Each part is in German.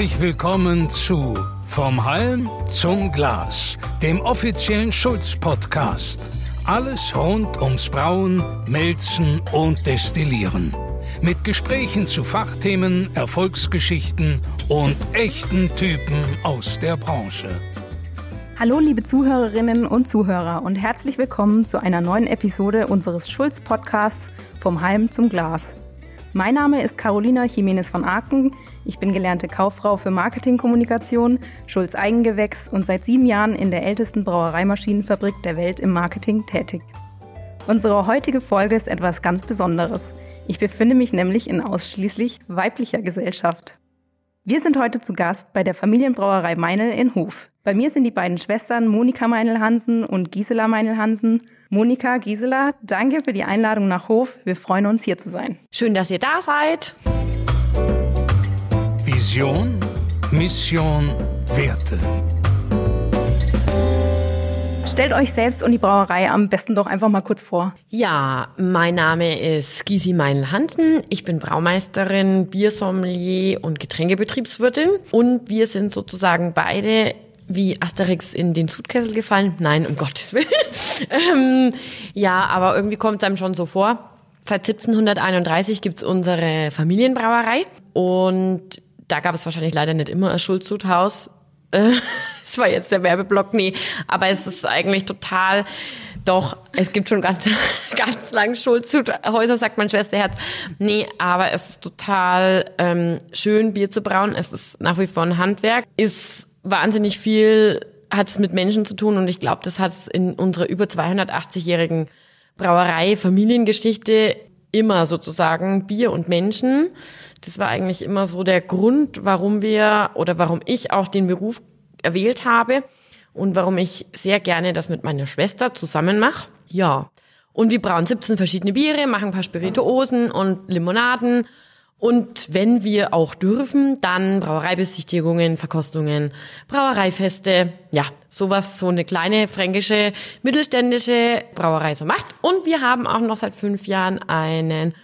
Herzlich willkommen zu Vom Halm zum Glas, dem offiziellen Schulz-Podcast. Alles rund ums Brauen, Melzen und Destillieren. Mit Gesprächen zu Fachthemen, Erfolgsgeschichten und echten Typen aus der Branche. Hallo liebe Zuhörerinnen und Zuhörer und herzlich willkommen zu einer neuen Episode unseres Schulz-Podcasts Vom Halm zum Glas. Mein Name ist Carolina Jiménez von Aken. Ich bin gelernte Kauffrau für Marketingkommunikation, Schulz Eigengewächs und seit sieben Jahren in der ältesten Brauereimaschinenfabrik der Welt im Marketing tätig. Unsere heutige Folge ist etwas ganz Besonderes. Ich befinde mich nämlich in ausschließlich weiblicher Gesellschaft. Wir sind heute zu Gast bei der Familienbrauerei Meinl in Hof. Bei mir sind die beiden Schwestern Monika Meinl-Hansen und Gisela Meinl-Hansen Monika, Gisela, danke für die Einladung nach Hof. Wir freuen uns, hier zu sein. Schön, dass ihr da seid. Vision, Mission, Werte. Stellt euch selbst und die Brauerei am besten doch einfach mal kurz vor. Ja, mein Name ist Gisi Meinl-Hansen. Ich bin Braumeisterin, Biersommelier und Getränkebetriebswirtin. Und wir sind sozusagen beide wie Asterix in den Sudkessel gefallen? Nein, um Gottes Willen. ähm, ja, aber irgendwie kommt es einem schon so vor. Seit 1731 gibt's unsere Familienbrauerei und da gab es wahrscheinlich leider nicht immer ein Schulzuthaus. das war jetzt der Werbeblock, nee, aber es ist eigentlich total doch, es gibt schon ganz, ganz lang Schulzuthäuser, sagt mein Schwesterherz. Nee, aber es ist total ähm, schön, Bier zu brauen. Es ist nach wie vor ein Handwerk. Ist wahnsinnig viel hat es mit Menschen zu tun und ich glaube, das hat es in unserer über 280-jährigen Brauerei Familiengeschichte immer sozusagen Bier und Menschen. Das war eigentlich immer so der Grund, warum wir oder warum ich auch den Beruf erwählt habe und warum ich sehr gerne das mit meiner Schwester zusammen mache. Ja. Und wir brauen 17 verschiedene Biere, machen ein paar Spirituosen und Limonaden und wenn wir auch dürfen, dann Brauereibesichtigungen, Verkostungen, Brauereifeste, ja, sowas so eine kleine fränkische mittelständische Brauerei so macht. Und wir haben auch noch seit fünf Jahren einen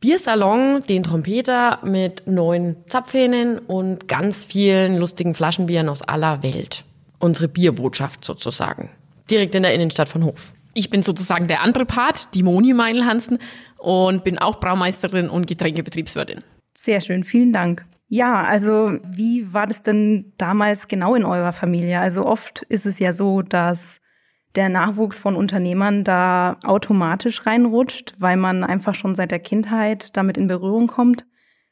Biersalon, den Trompeter mit neun Zapfhähnen und ganz vielen lustigen Flaschenbieren aus aller Welt. Unsere Bierbotschaft sozusagen. Direkt in der Innenstadt von Hof. Ich bin sozusagen der andere Part, die Moni Meinl-Hansen und bin auch Braumeisterin und Getränkebetriebswirtin. Sehr schön, vielen Dank. Ja, also wie war das denn damals genau in eurer Familie? Also oft ist es ja so, dass der Nachwuchs von Unternehmern da automatisch reinrutscht, weil man einfach schon seit der Kindheit damit in Berührung kommt.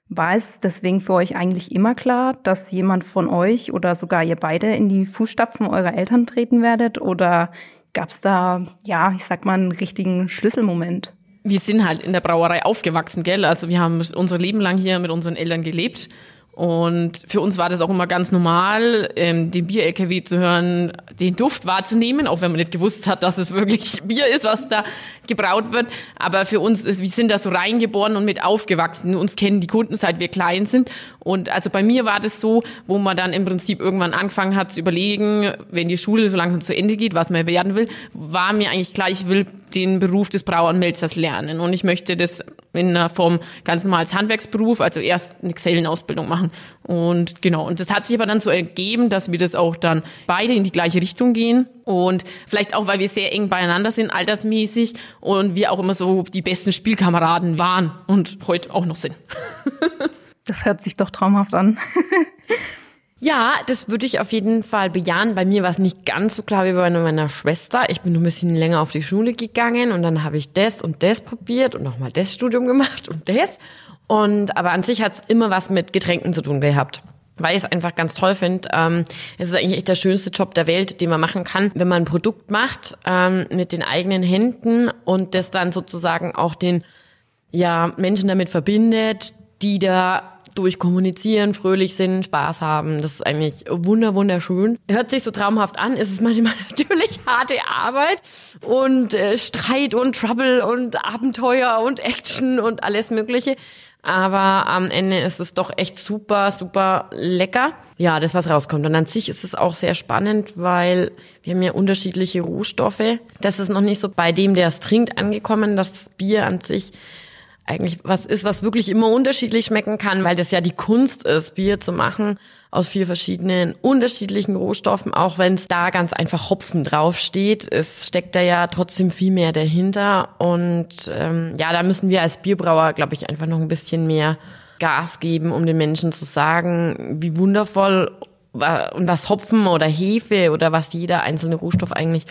War es deswegen für euch eigentlich immer klar, dass jemand von euch oder sogar ihr beide in die Fußstapfen eurer Eltern treten werdet? Oder Gab es da, ja, ich sag mal, einen richtigen Schlüsselmoment? Wir sind halt in der Brauerei aufgewachsen, gell? Also wir haben unser Leben lang hier mit unseren Eltern gelebt und für uns war das auch immer ganz normal, ähm, den Bier-LKW zu hören, den Duft wahrzunehmen, auch wenn man nicht gewusst hat, dass es wirklich Bier ist, was da gebraut wird. Aber für uns ist, wir sind da so reingeboren und mit aufgewachsen. Uns kennen die Kunden, seit wir klein sind. Und also bei mir war das so, wo man dann im Prinzip irgendwann angefangen hat zu überlegen, wenn die Schule so langsam zu Ende geht, was man werden will, war mir eigentlich klar, ich will den Beruf des Brauer und Melzers lernen. Und ich möchte das in einer Form ganz normal als Handwerksberuf, also erst eine Xellen-Ausbildung machen. Und genau, und das hat sich aber dann so ergeben, dass wir das auch dann beide in die gleiche Richtung gehen. Und vielleicht auch, weil wir sehr eng beieinander sind, altersmäßig, und wir auch immer so die besten Spielkameraden waren und heute auch noch sind. das hört sich doch traumhaft an. Ja, das würde ich auf jeden Fall bejahen. Bei mir war es nicht ganz so klar wie bei meiner Schwester. Ich bin ein bisschen länger auf die Schule gegangen und dann habe ich das und das probiert und nochmal das Studium gemacht und das. Und aber an sich hat es immer was mit Getränken zu tun gehabt. Weil ich es einfach ganz toll finde. Ähm, es ist eigentlich echt der schönste Job der Welt, den man machen kann, wenn man ein Produkt macht ähm, mit den eigenen Händen und das dann sozusagen auch den ja, Menschen damit verbindet, die da durch Kommunizieren fröhlich sind, Spaß haben. Das ist eigentlich wunder wunderschön. Hört sich so traumhaft an, ist es manchmal natürlich harte Arbeit und äh, Streit und Trouble und Abenteuer und Action und alles Mögliche. Aber am Ende ist es doch echt super, super lecker. Ja, das, was rauskommt. Und an sich ist es auch sehr spannend, weil wir haben ja unterschiedliche Rohstoffe. Das ist noch nicht so bei dem, der es trinkt, angekommen. Das Bier an sich eigentlich was ist, was wirklich immer unterschiedlich schmecken kann, weil das ja die Kunst ist, Bier zu machen aus vier verschiedenen unterschiedlichen Rohstoffen, auch wenn es da ganz einfach Hopfen draufsteht. Es steckt da ja trotzdem viel mehr dahinter. Und ähm, ja, da müssen wir als Bierbrauer, glaube ich, einfach noch ein bisschen mehr Gas geben, um den Menschen zu sagen, wie wundervoll und was Hopfen oder Hefe oder was jeder einzelne Rohstoff eigentlich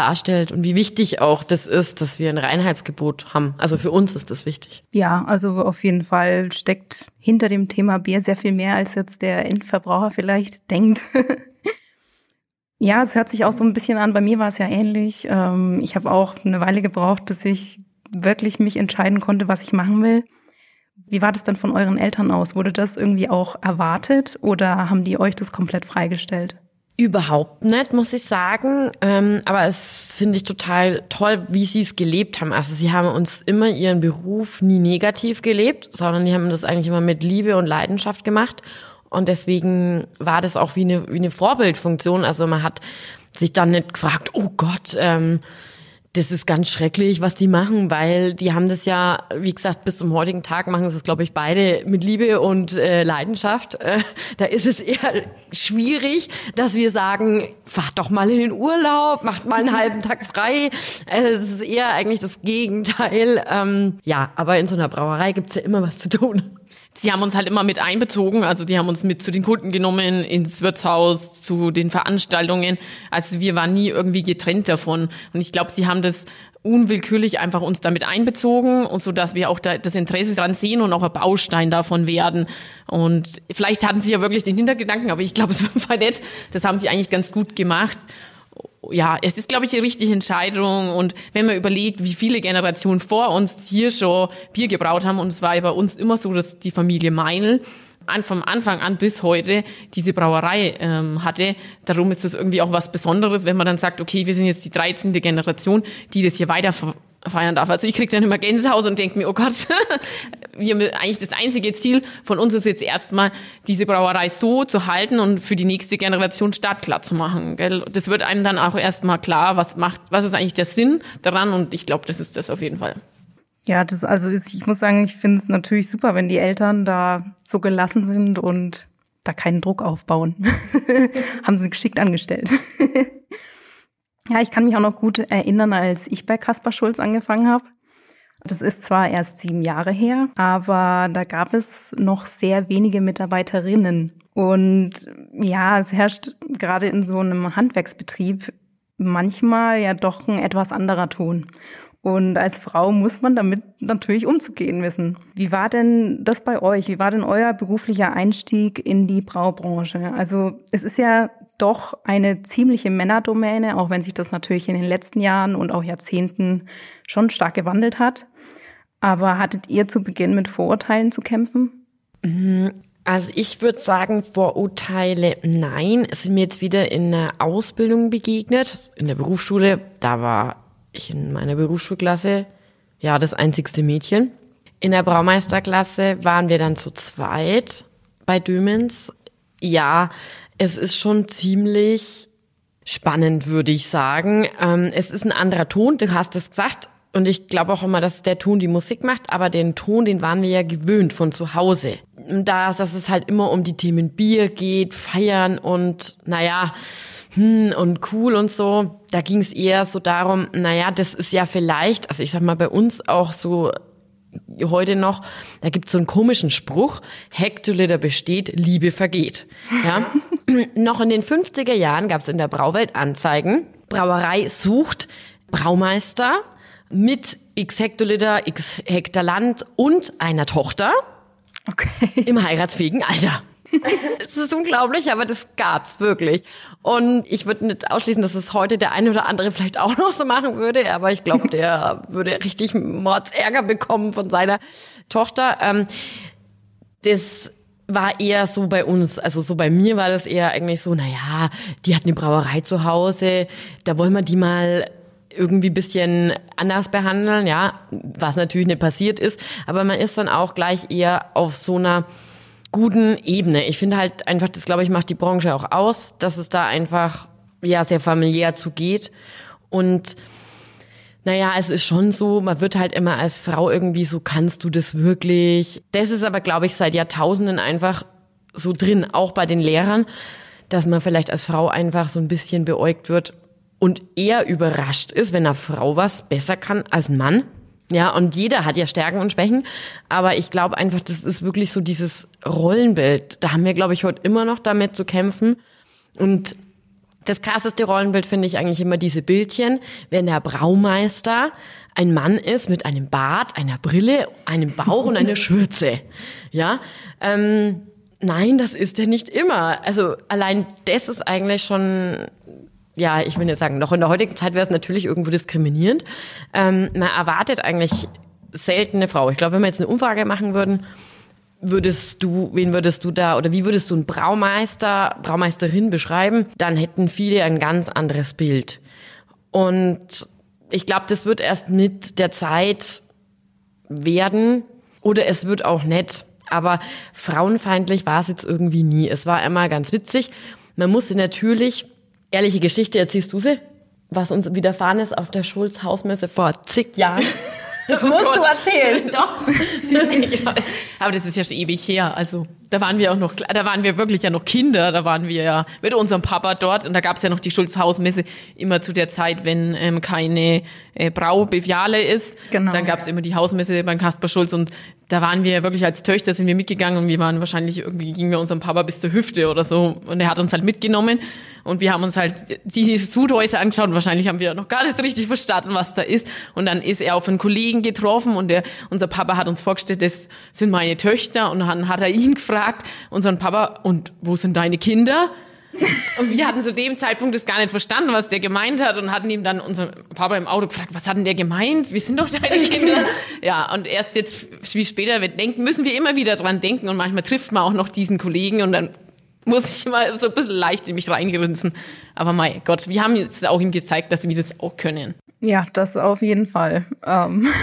darstellt und wie wichtig auch das ist, dass wir ein Reinheitsgebot haben. Also für uns ist das wichtig. Ja, also auf jeden Fall steckt hinter dem Thema Bier sehr viel mehr, als jetzt der Endverbraucher vielleicht denkt. ja, es hört sich auch so ein bisschen an. Bei mir war es ja ähnlich. Ähm, ich habe auch eine Weile gebraucht, bis ich wirklich mich entscheiden konnte, was ich machen will. Wie war das dann von euren Eltern aus? Wurde das irgendwie auch erwartet oder haben die euch das komplett freigestellt? Überhaupt nicht, muss ich sagen. Ähm, aber es finde ich total toll, wie sie es gelebt haben. Also sie haben uns immer ihren Beruf nie negativ gelebt, sondern die haben das eigentlich immer mit Liebe und Leidenschaft gemacht. Und deswegen war das auch wie eine, wie eine Vorbildfunktion. Also man hat sich dann nicht gefragt, oh Gott, ähm, das ist ganz schrecklich, was die machen, weil die haben das ja, wie gesagt, bis zum heutigen Tag machen sie es, glaube ich, beide mit Liebe und äh, Leidenschaft. Äh, da ist es eher schwierig, dass wir sagen, fahrt doch mal in den Urlaub, macht mal einen halben Tag frei. Äh, es ist eher eigentlich das Gegenteil. Ähm, ja, aber in so einer Brauerei gibt's ja immer was zu tun. Sie haben uns halt immer mit einbezogen, also die haben uns mit zu den Kunden genommen, ins Wirtshaus, zu den Veranstaltungen. Also wir waren nie irgendwie getrennt davon. Und ich glaube, sie haben das unwillkürlich einfach uns damit einbezogen und so dass wir auch da das Interesse dran sehen und auch ein Baustein davon werden. Und vielleicht hatten sie ja wirklich den Hintergedanken, aber ich glaube, es war nett. Das haben sie eigentlich ganz gut gemacht ja, es ist, glaube ich, die richtige Entscheidung. Und wenn man überlegt, wie viele Generationen vor uns hier schon Bier gebraut haben, und es war ja bei uns immer so, dass die Familie Meinl an, vom Anfang an bis heute diese Brauerei ähm, hatte. Darum ist das irgendwie auch was Besonderes, wenn man dann sagt, okay, wir sind jetzt die 13. Generation, die das hier weiter feiern darf. Also ich kriege dann immer Gänsehaus und denke mir, oh Gott, wir haben eigentlich das einzige Ziel von uns ist jetzt erstmal, diese Brauerei so zu halten und für die nächste Generation startklar zu machen. Gell? Das wird einem dann auch erstmal klar, was macht, was ist eigentlich der Sinn daran und ich glaube, das ist das auf jeden Fall. Ja, das also ist, ich muss sagen, ich finde es natürlich super, wenn die Eltern da so gelassen sind und da keinen Druck aufbauen. Haben sie geschickt angestellt. Ja, ich kann mich auch noch gut erinnern, als ich bei Kaspar Schulz angefangen habe. Das ist zwar erst sieben Jahre her, aber da gab es noch sehr wenige Mitarbeiterinnen. Und ja, es herrscht gerade in so einem Handwerksbetrieb manchmal ja doch ein etwas anderer Ton. Und als Frau muss man damit natürlich umzugehen wissen. Wie war denn das bei euch? Wie war denn euer beruflicher Einstieg in die Braubranche? Also es ist ja doch eine ziemliche Männerdomäne, auch wenn sich das natürlich in den letzten Jahren und auch Jahrzehnten schon stark gewandelt hat. Aber hattet ihr zu Beginn mit Vorurteilen zu kämpfen? Mhm. Also ich würde sagen, Vorurteile nein. Es sind mir jetzt wieder in der Ausbildung begegnet, in der Berufsschule. Da war ich in meiner Berufsschulklasse ja das einzigste Mädchen. In der Braumeisterklasse waren wir dann zu zweit bei Dömens. Ja, es ist schon ziemlich spannend, würde ich sagen. Ähm, es ist ein anderer Ton, du hast es gesagt. Und ich glaube auch immer, dass der Ton die Musik macht, aber den Ton, den waren wir ja gewöhnt von zu Hause. Da, dass es halt immer um die Themen Bier geht, feiern und naja, hm, und cool und so. Da ging es eher so darum, naja, das ist ja vielleicht, also ich sag mal, bei uns auch so heute noch, da gibt's so einen komischen Spruch, Hektoliter besteht, Liebe vergeht. Ja? noch in den 50er Jahren gab's in der Brauwelt Anzeigen, Brauerei sucht Braumeister mit x Hektoliter, x Hektar Land und einer Tochter okay. im heiratsfähigen Alter. es ist unglaublich, aber das gab's wirklich. Und ich würde nicht ausschließen, dass es heute der eine oder andere vielleicht auch noch so machen würde, aber ich glaube, der würde richtig Mordsärger bekommen von seiner Tochter. Ähm, das war eher so bei uns, also so bei mir war das eher eigentlich so, naja, die hat eine Brauerei zu Hause, da wollen wir die mal irgendwie bisschen anders behandeln, ja, was natürlich nicht passiert ist, aber man ist dann auch gleich eher auf so einer guten Ebene. Ich finde halt einfach, das glaube ich macht die Branche auch aus, dass es da einfach ja sehr familiär zugeht und Naja, es ist schon so, man wird halt immer als Frau irgendwie so, kannst du das wirklich? Das ist aber, glaube ich, seit Jahrtausenden einfach so drin, auch bei den Lehrern, dass man vielleicht als Frau einfach so ein bisschen beäugt wird und eher überrascht ist, wenn eine Frau was besser kann als ein Mann. Ja, und jeder hat ja Stärken und Schwächen, aber ich glaube einfach, das ist wirklich so dieses Rollenbild. Da haben wir, glaube ich, heute immer noch damit zu kämpfen. Und das krasseste Rollenbild finde ich eigentlich immer diese Bildchen, wenn der Braumeister ein Mann ist mit einem Bart, einer Brille, einem Bauch und einer Schürze. Ja, ähm, nein, das ist er nicht immer. Also allein das ist eigentlich schon ja, ich will nicht sagen, noch in der heutigen Zeit wäre es natürlich irgendwo diskriminierend. Ähm, man erwartet eigentlich selten eine Frau. Ich glaube, wenn wir jetzt eine Umfrage machen würden, würdest du, wen würdest du da oder wie würdest du einen Braumeister, Braumeisterin beschreiben, dann hätten viele ein ganz anderes Bild. Und ich glaube, das wird erst mit der Zeit werden oder es wird auch nett. Aber frauenfeindlich war es jetzt irgendwie nie. Es war immer ganz witzig. Man musste natürlich Ehrliche Geschichte, erzählst du sie? Was uns widerfahren ist auf der Schulz-Hausmesse vor zig Jahren. Das musst oh du erzählen. Doch. Aber das ist ja schon ewig her. Also da waren wir auch noch, da waren wir wirklich ja noch Kinder. Da waren wir ja mit unserem Papa dort. Und da gab es ja noch die Schulz-Hausmesse immer zu der Zeit, wenn ähm, keine äh, Braubeviale ist. Genau. Dann gab es immer die Hausmesse beim Kasper Schulz. Und da waren wir wirklich als Töchter sind wir mitgegangen und wir waren wahrscheinlich irgendwie gingen wir unserem Papa bis zur Hüfte oder so. Und er hat uns halt mitgenommen. Und wir haben uns halt diese Zuthäuser angeschaut. Und wahrscheinlich haben wir noch gar nicht richtig verstanden, was da ist. Und dann ist er auf einen Kollegen getroffen und der, unser Papa hat uns vorgestellt, das sind meine Töchter. Und dann hat er ihn gefragt, unseren Papa, und wo sind deine Kinder? Und wir hatten zu dem Zeitpunkt das gar nicht verstanden, was der gemeint hat und hatten ihm dann unseren Papa im Auto gefragt, was hat denn der gemeint? Wir sind doch deine Kinder. Ja, und erst jetzt, wie später wir denken, müssen wir immer wieder dran denken und manchmal trifft man auch noch diesen Kollegen und dann muss ich immer so ein bisschen leicht in mich reingrinsen. Aber mein Gott, wir haben jetzt auch ihm gezeigt, dass wir das auch können. Ja, das auf jeden Fall. Ähm.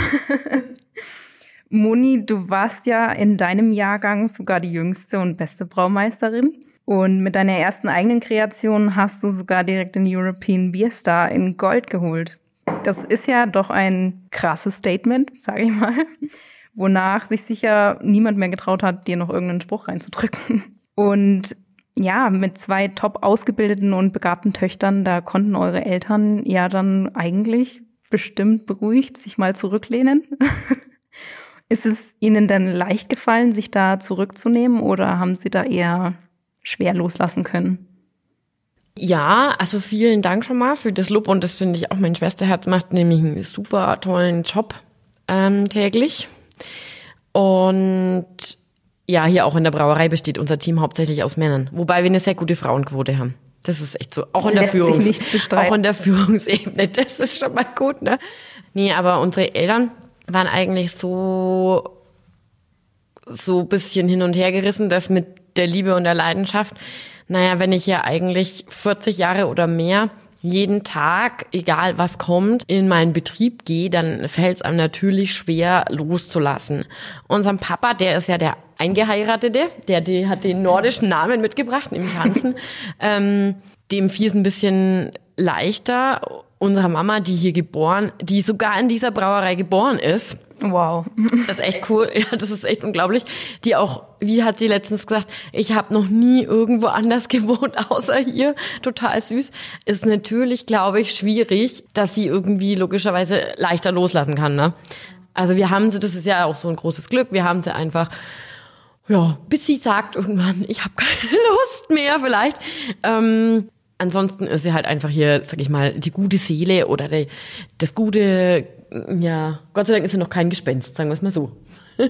Moni, du warst ja in deinem Jahrgang sogar die jüngste und beste Braumeisterin. Und mit deiner ersten eigenen Kreation hast du sogar direkt den European Beer Star in Gold geholt. Das ist ja doch ein krasses Statement, sage ich mal, wonach sich sicher niemand mehr getraut hat, dir noch irgendeinen Spruch reinzudrücken. Und ja, mit zwei top ausgebildeten und begabten Töchtern, da konnten eure Eltern ja dann eigentlich bestimmt beruhigt sich mal zurücklehnen. Ist es ihnen denn leicht gefallen, sich da zurückzunehmen oder haben sie da eher schwer loslassen können. Ja, also vielen Dank schon mal für das Lob und das finde ich auch mein Schwesterherz macht nämlich einen super tollen Job ähm, täglich. Und ja, hier auch in der Brauerei besteht unser Team hauptsächlich aus Männern, wobei wir eine sehr gute Frauenquote haben. Das ist echt so. Auch in der Führungs auch in der Führungsebene. Das ist schon mal gut, ne? Nee, aber unsere Eltern waren eigentlich so so bisschen hin und her gerissen, dass mit der Liebe und der Leidenschaft. Naja, wenn ich ja eigentlich 40 Jahre oder mehr jeden Tag, egal was kommt, in meinen Betrieb gehe, dann fällt es einem natürlich schwer loszulassen. Unserem Papa, der ist ja der Eingeheiratete, der, der hat den nordischen Namen mitgebracht, nämlich Hansen. ähm, dem fiel es ein bisschen leichter. Unserer Mama, die hier geboren, die sogar in dieser Brauerei geboren ist, Wow. Das ist echt cool. Ja, das ist echt unglaublich. Die auch, wie hat sie letztens gesagt, ich habe noch nie irgendwo anders gewohnt, außer hier. Total süß. Ist natürlich, glaube ich, schwierig, dass sie irgendwie logischerweise leichter loslassen kann. Ne? Also wir haben sie, das ist ja auch so ein großes Glück, wir haben sie einfach, ja, bis sie sagt irgendwann, ich habe keine Lust mehr vielleicht. Ähm, ansonsten ist sie halt einfach hier, sag ich mal, die gute Seele oder die, das gute ja, Gott sei Dank ist er noch kein Gespenst, sagen wir es mal so.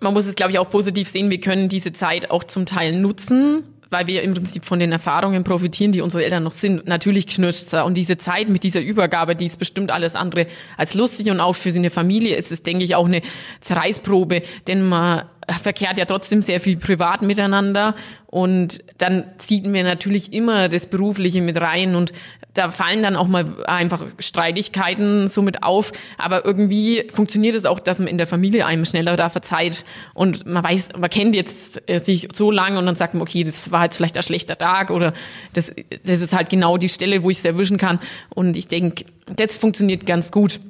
Man muss es, glaube ich, auch positiv sehen. Wir können diese Zeit auch zum Teil nutzen, weil wir im Prinzip von den Erfahrungen profitieren, die unsere Eltern noch sind. Natürlich knirscht Und diese Zeit mit dieser Übergabe, die ist bestimmt alles andere als lustig. Und auch für eine Familie ist es, denke ich, auch eine Zerreißprobe, denn man verkehrt ja trotzdem sehr viel privat miteinander und dann ziehen wir natürlich immer das Berufliche mit rein und da fallen dann auch mal einfach Streitigkeiten so mit auf, aber irgendwie funktioniert es auch, dass man in der Familie einem schneller da verzeiht. Und man weiß, man kennt jetzt äh, sich so lange und dann sagt man, okay, das war jetzt vielleicht ein schlechter Tag oder das, das ist halt genau die Stelle, wo ich es erwischen kann. Und ich denke, das funktioniert ganz gut.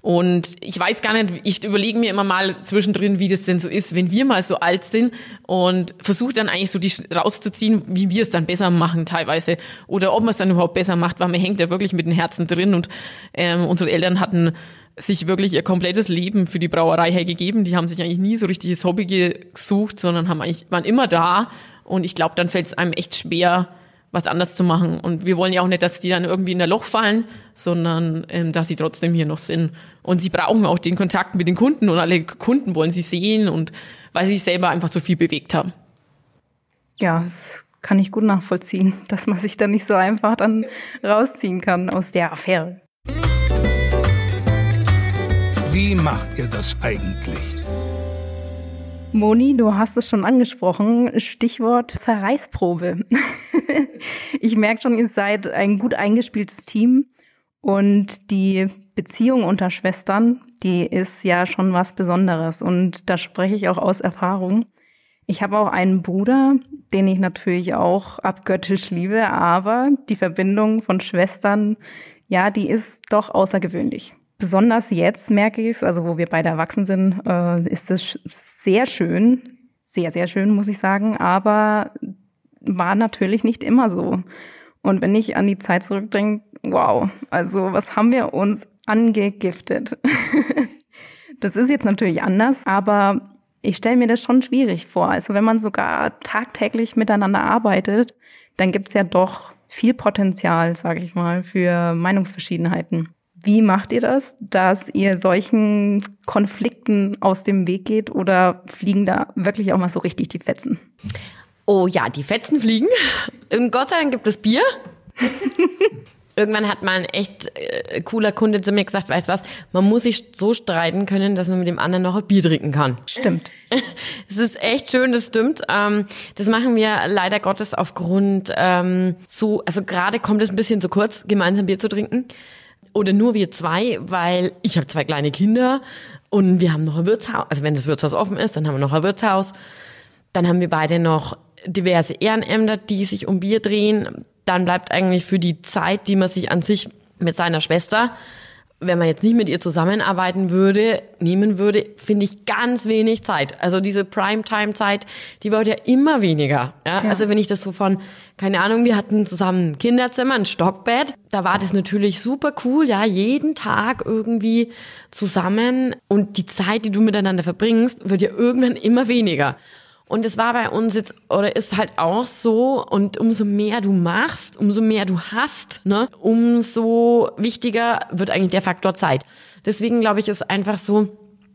Und ich weiß gar nicht, ich überlege mir immer mal zwischendrin, wie das denn so ist, wenn wir mal so alt sind und versuche dann eigentlich so die rauszuziehen, wie wir es dann besser machen teilweise oder ob man es dann überhaupt besser macht, weil man hängt ja wirklich mit dem Herzen drin und ähm, unsere Eltern hatten sich wirklich ihr komplettes Leben für die Brauerei hergegeben. Die haben sich eigentlich nie so richtiges Hobby gesucht, sondern haben eigentlich, waren immer da. Und ich glaube, dann fällt es einem echt schwer, was anders zu machen. Und wir wollen ja auch nicht, dass die dann irgendwie in der Loch fallen, sondern ähm, dass sie trotzdem hier noch sind. Und sie brauchen auch den Kontakt mit den Kunden und alle Kunden wollen sie sehen und weil sie sich selber einfach so viel bewegt haben. Ja, das kann ich gut nachvollziehen, dass man sich da nicht so einfach dann rausziehen kann aus der Affäre. Wie macht ihr das eigentlich? Moni, du hast es schon angesprochen, Stichwort Zerreißprobe. ich merke schon, ihr seid ein gut eingespieltes Team. Und die Beziehung unter Schwestern, die ist ja schon was Besonderes. Und da spreche ich auch aus Erfahrung. Ich habe auch einen Bruder, den ich natürlich auch abgöttisch liebe, aber die Verbindung von Schwestern, ja, die ist doch außergewöhnlich besonders jetzt merke ich es, also wo wir beide erwachsen sind, äh, ist es sehr schön, sehr, sehr schön, muss ich sagen, aber war natürlich nicht immer so. Und wenn ich an die Zeit zurückdenke, wow, also was haben wir uns angegiftet? das ist jetzt natürlich anders, aber ich stelle mir das schon schwierig vor. Also wenn man sogar tagtäglich miteinander arbeitet, dann gibt's ja doch viel Potenzial, sage ich mal, für Meinungsverschiedenheiten. Wie macht ihr das, dass ihr solchen Konflikten aus dem Weg geht oder fliegen da wirklich auch mal so richtig die Fetzen? Oh ja, die Fetzen fliegen. Und Gott sei Dank gibt es Bier. Irgendwann hat mal ein echt äh, cooler Kunde zu mir gesagt, weißt was, man muss sich so streiten können, dass man mit dem anderen noch ein Bier trinken kann. Stimmt. Es ist echt schön, das stimmt. Ähm, das machen wir leider Gottes aufgrund ähm, so, also gerade kommt es ein bisschen zu kurz, gemeinsam Bier zu trinken oder nur wir zwei, weil ich habe zwei kleine Kinder und wir haben noch ein Wirtshaus. Also wenn das Wirtshaus offen ist, dann haben wir noch ein Wirtshaus. Dann haben wir beide noch diverse Ehrenämter, die sich um Bier drehen. Dann bleibt eigentlich für die Zeit, die man sich an sich mit seiner Schwester wenn man jetzt nicht mit ihr zusammenarbeiten würde, nehmen würde, finde ich ganz wenig Zeit. Also diese Primetime-Zeit, die wird ja immer weniger. Ja? ja? Also wenn ich das so von, keine Ahnung, wir hatten zusammen ein Kinderzimmer, ein Stockbett, da war das natürlich super cool, ja, jeden Tag irgendwie zusammen und die Zeit, die du miteinander verbringst, wird ja irgendwann immer weniger. Und es war bei uns jetzt, oder ist halt auch so, und umso mehr du machst, umso mehr du hast, ne, umso wichtiger wird eigentlich der Faktor Zeit. Deswegen glaube ich, ist einfach so,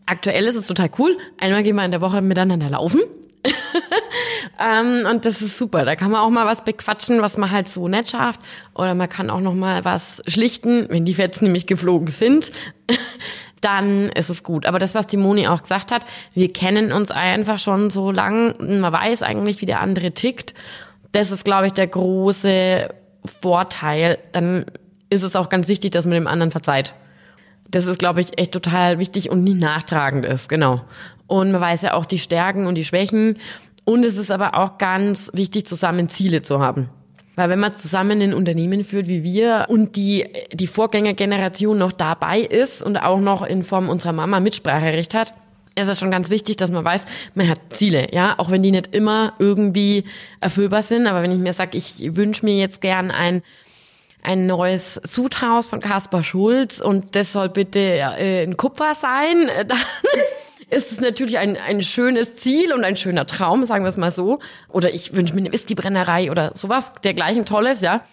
aktuell ist es total cool. Einmal gehen wir in der Woche miteinander laufen. ähm, und das ist super. Da kann man auch mal was bequatschen, was man halt so nicht schafft. Oder man kann auch noch mal was schlichten, wenn die Fetzen nämlich geflogen sind dann ist es gut. Aber das, was die Moni auch gesagt hat, wir kennen uns einfach schon so lang, man weiß eigentlich, wie der andere tickt. Das ist, glaube ich, der große Vorteil. Dann ist es auch ganz wichtig, dass man dem anderen verzeiht. Das ist, glaube ich, echt total wichtig und nie nachtragend ist, genau. Und man weiß ja auch die Stärken und die Schwächen. Und es ist aber auch ganz wichtig, zusammen Ziele zu haben. Weil wenn man zusammen ein Unternehmen führt wie wir und die, die Vorgängergeneration noch dabei ist und auch noch in Form unserer Mama Mitspracherecht hat, ist es schon ganz wichtig, dass man weiß, man hat Ziele, ja, auch wenn die nicht immer irgendwie erfüllbar sind. Aber wenn ich mir sage, ich wünsche mir jetzt gern ein ein neues Sudhaus von Kaspar Schulz und das soll bitte äh, in Kupfer sein, dann ist es natürlich ein, ein schönes Ziel und ein schöner Traum, sagen wir es mal so. Oder ich wünsche mir eine Whiskybrennerei oder sowas dergleichen Tolles, ja.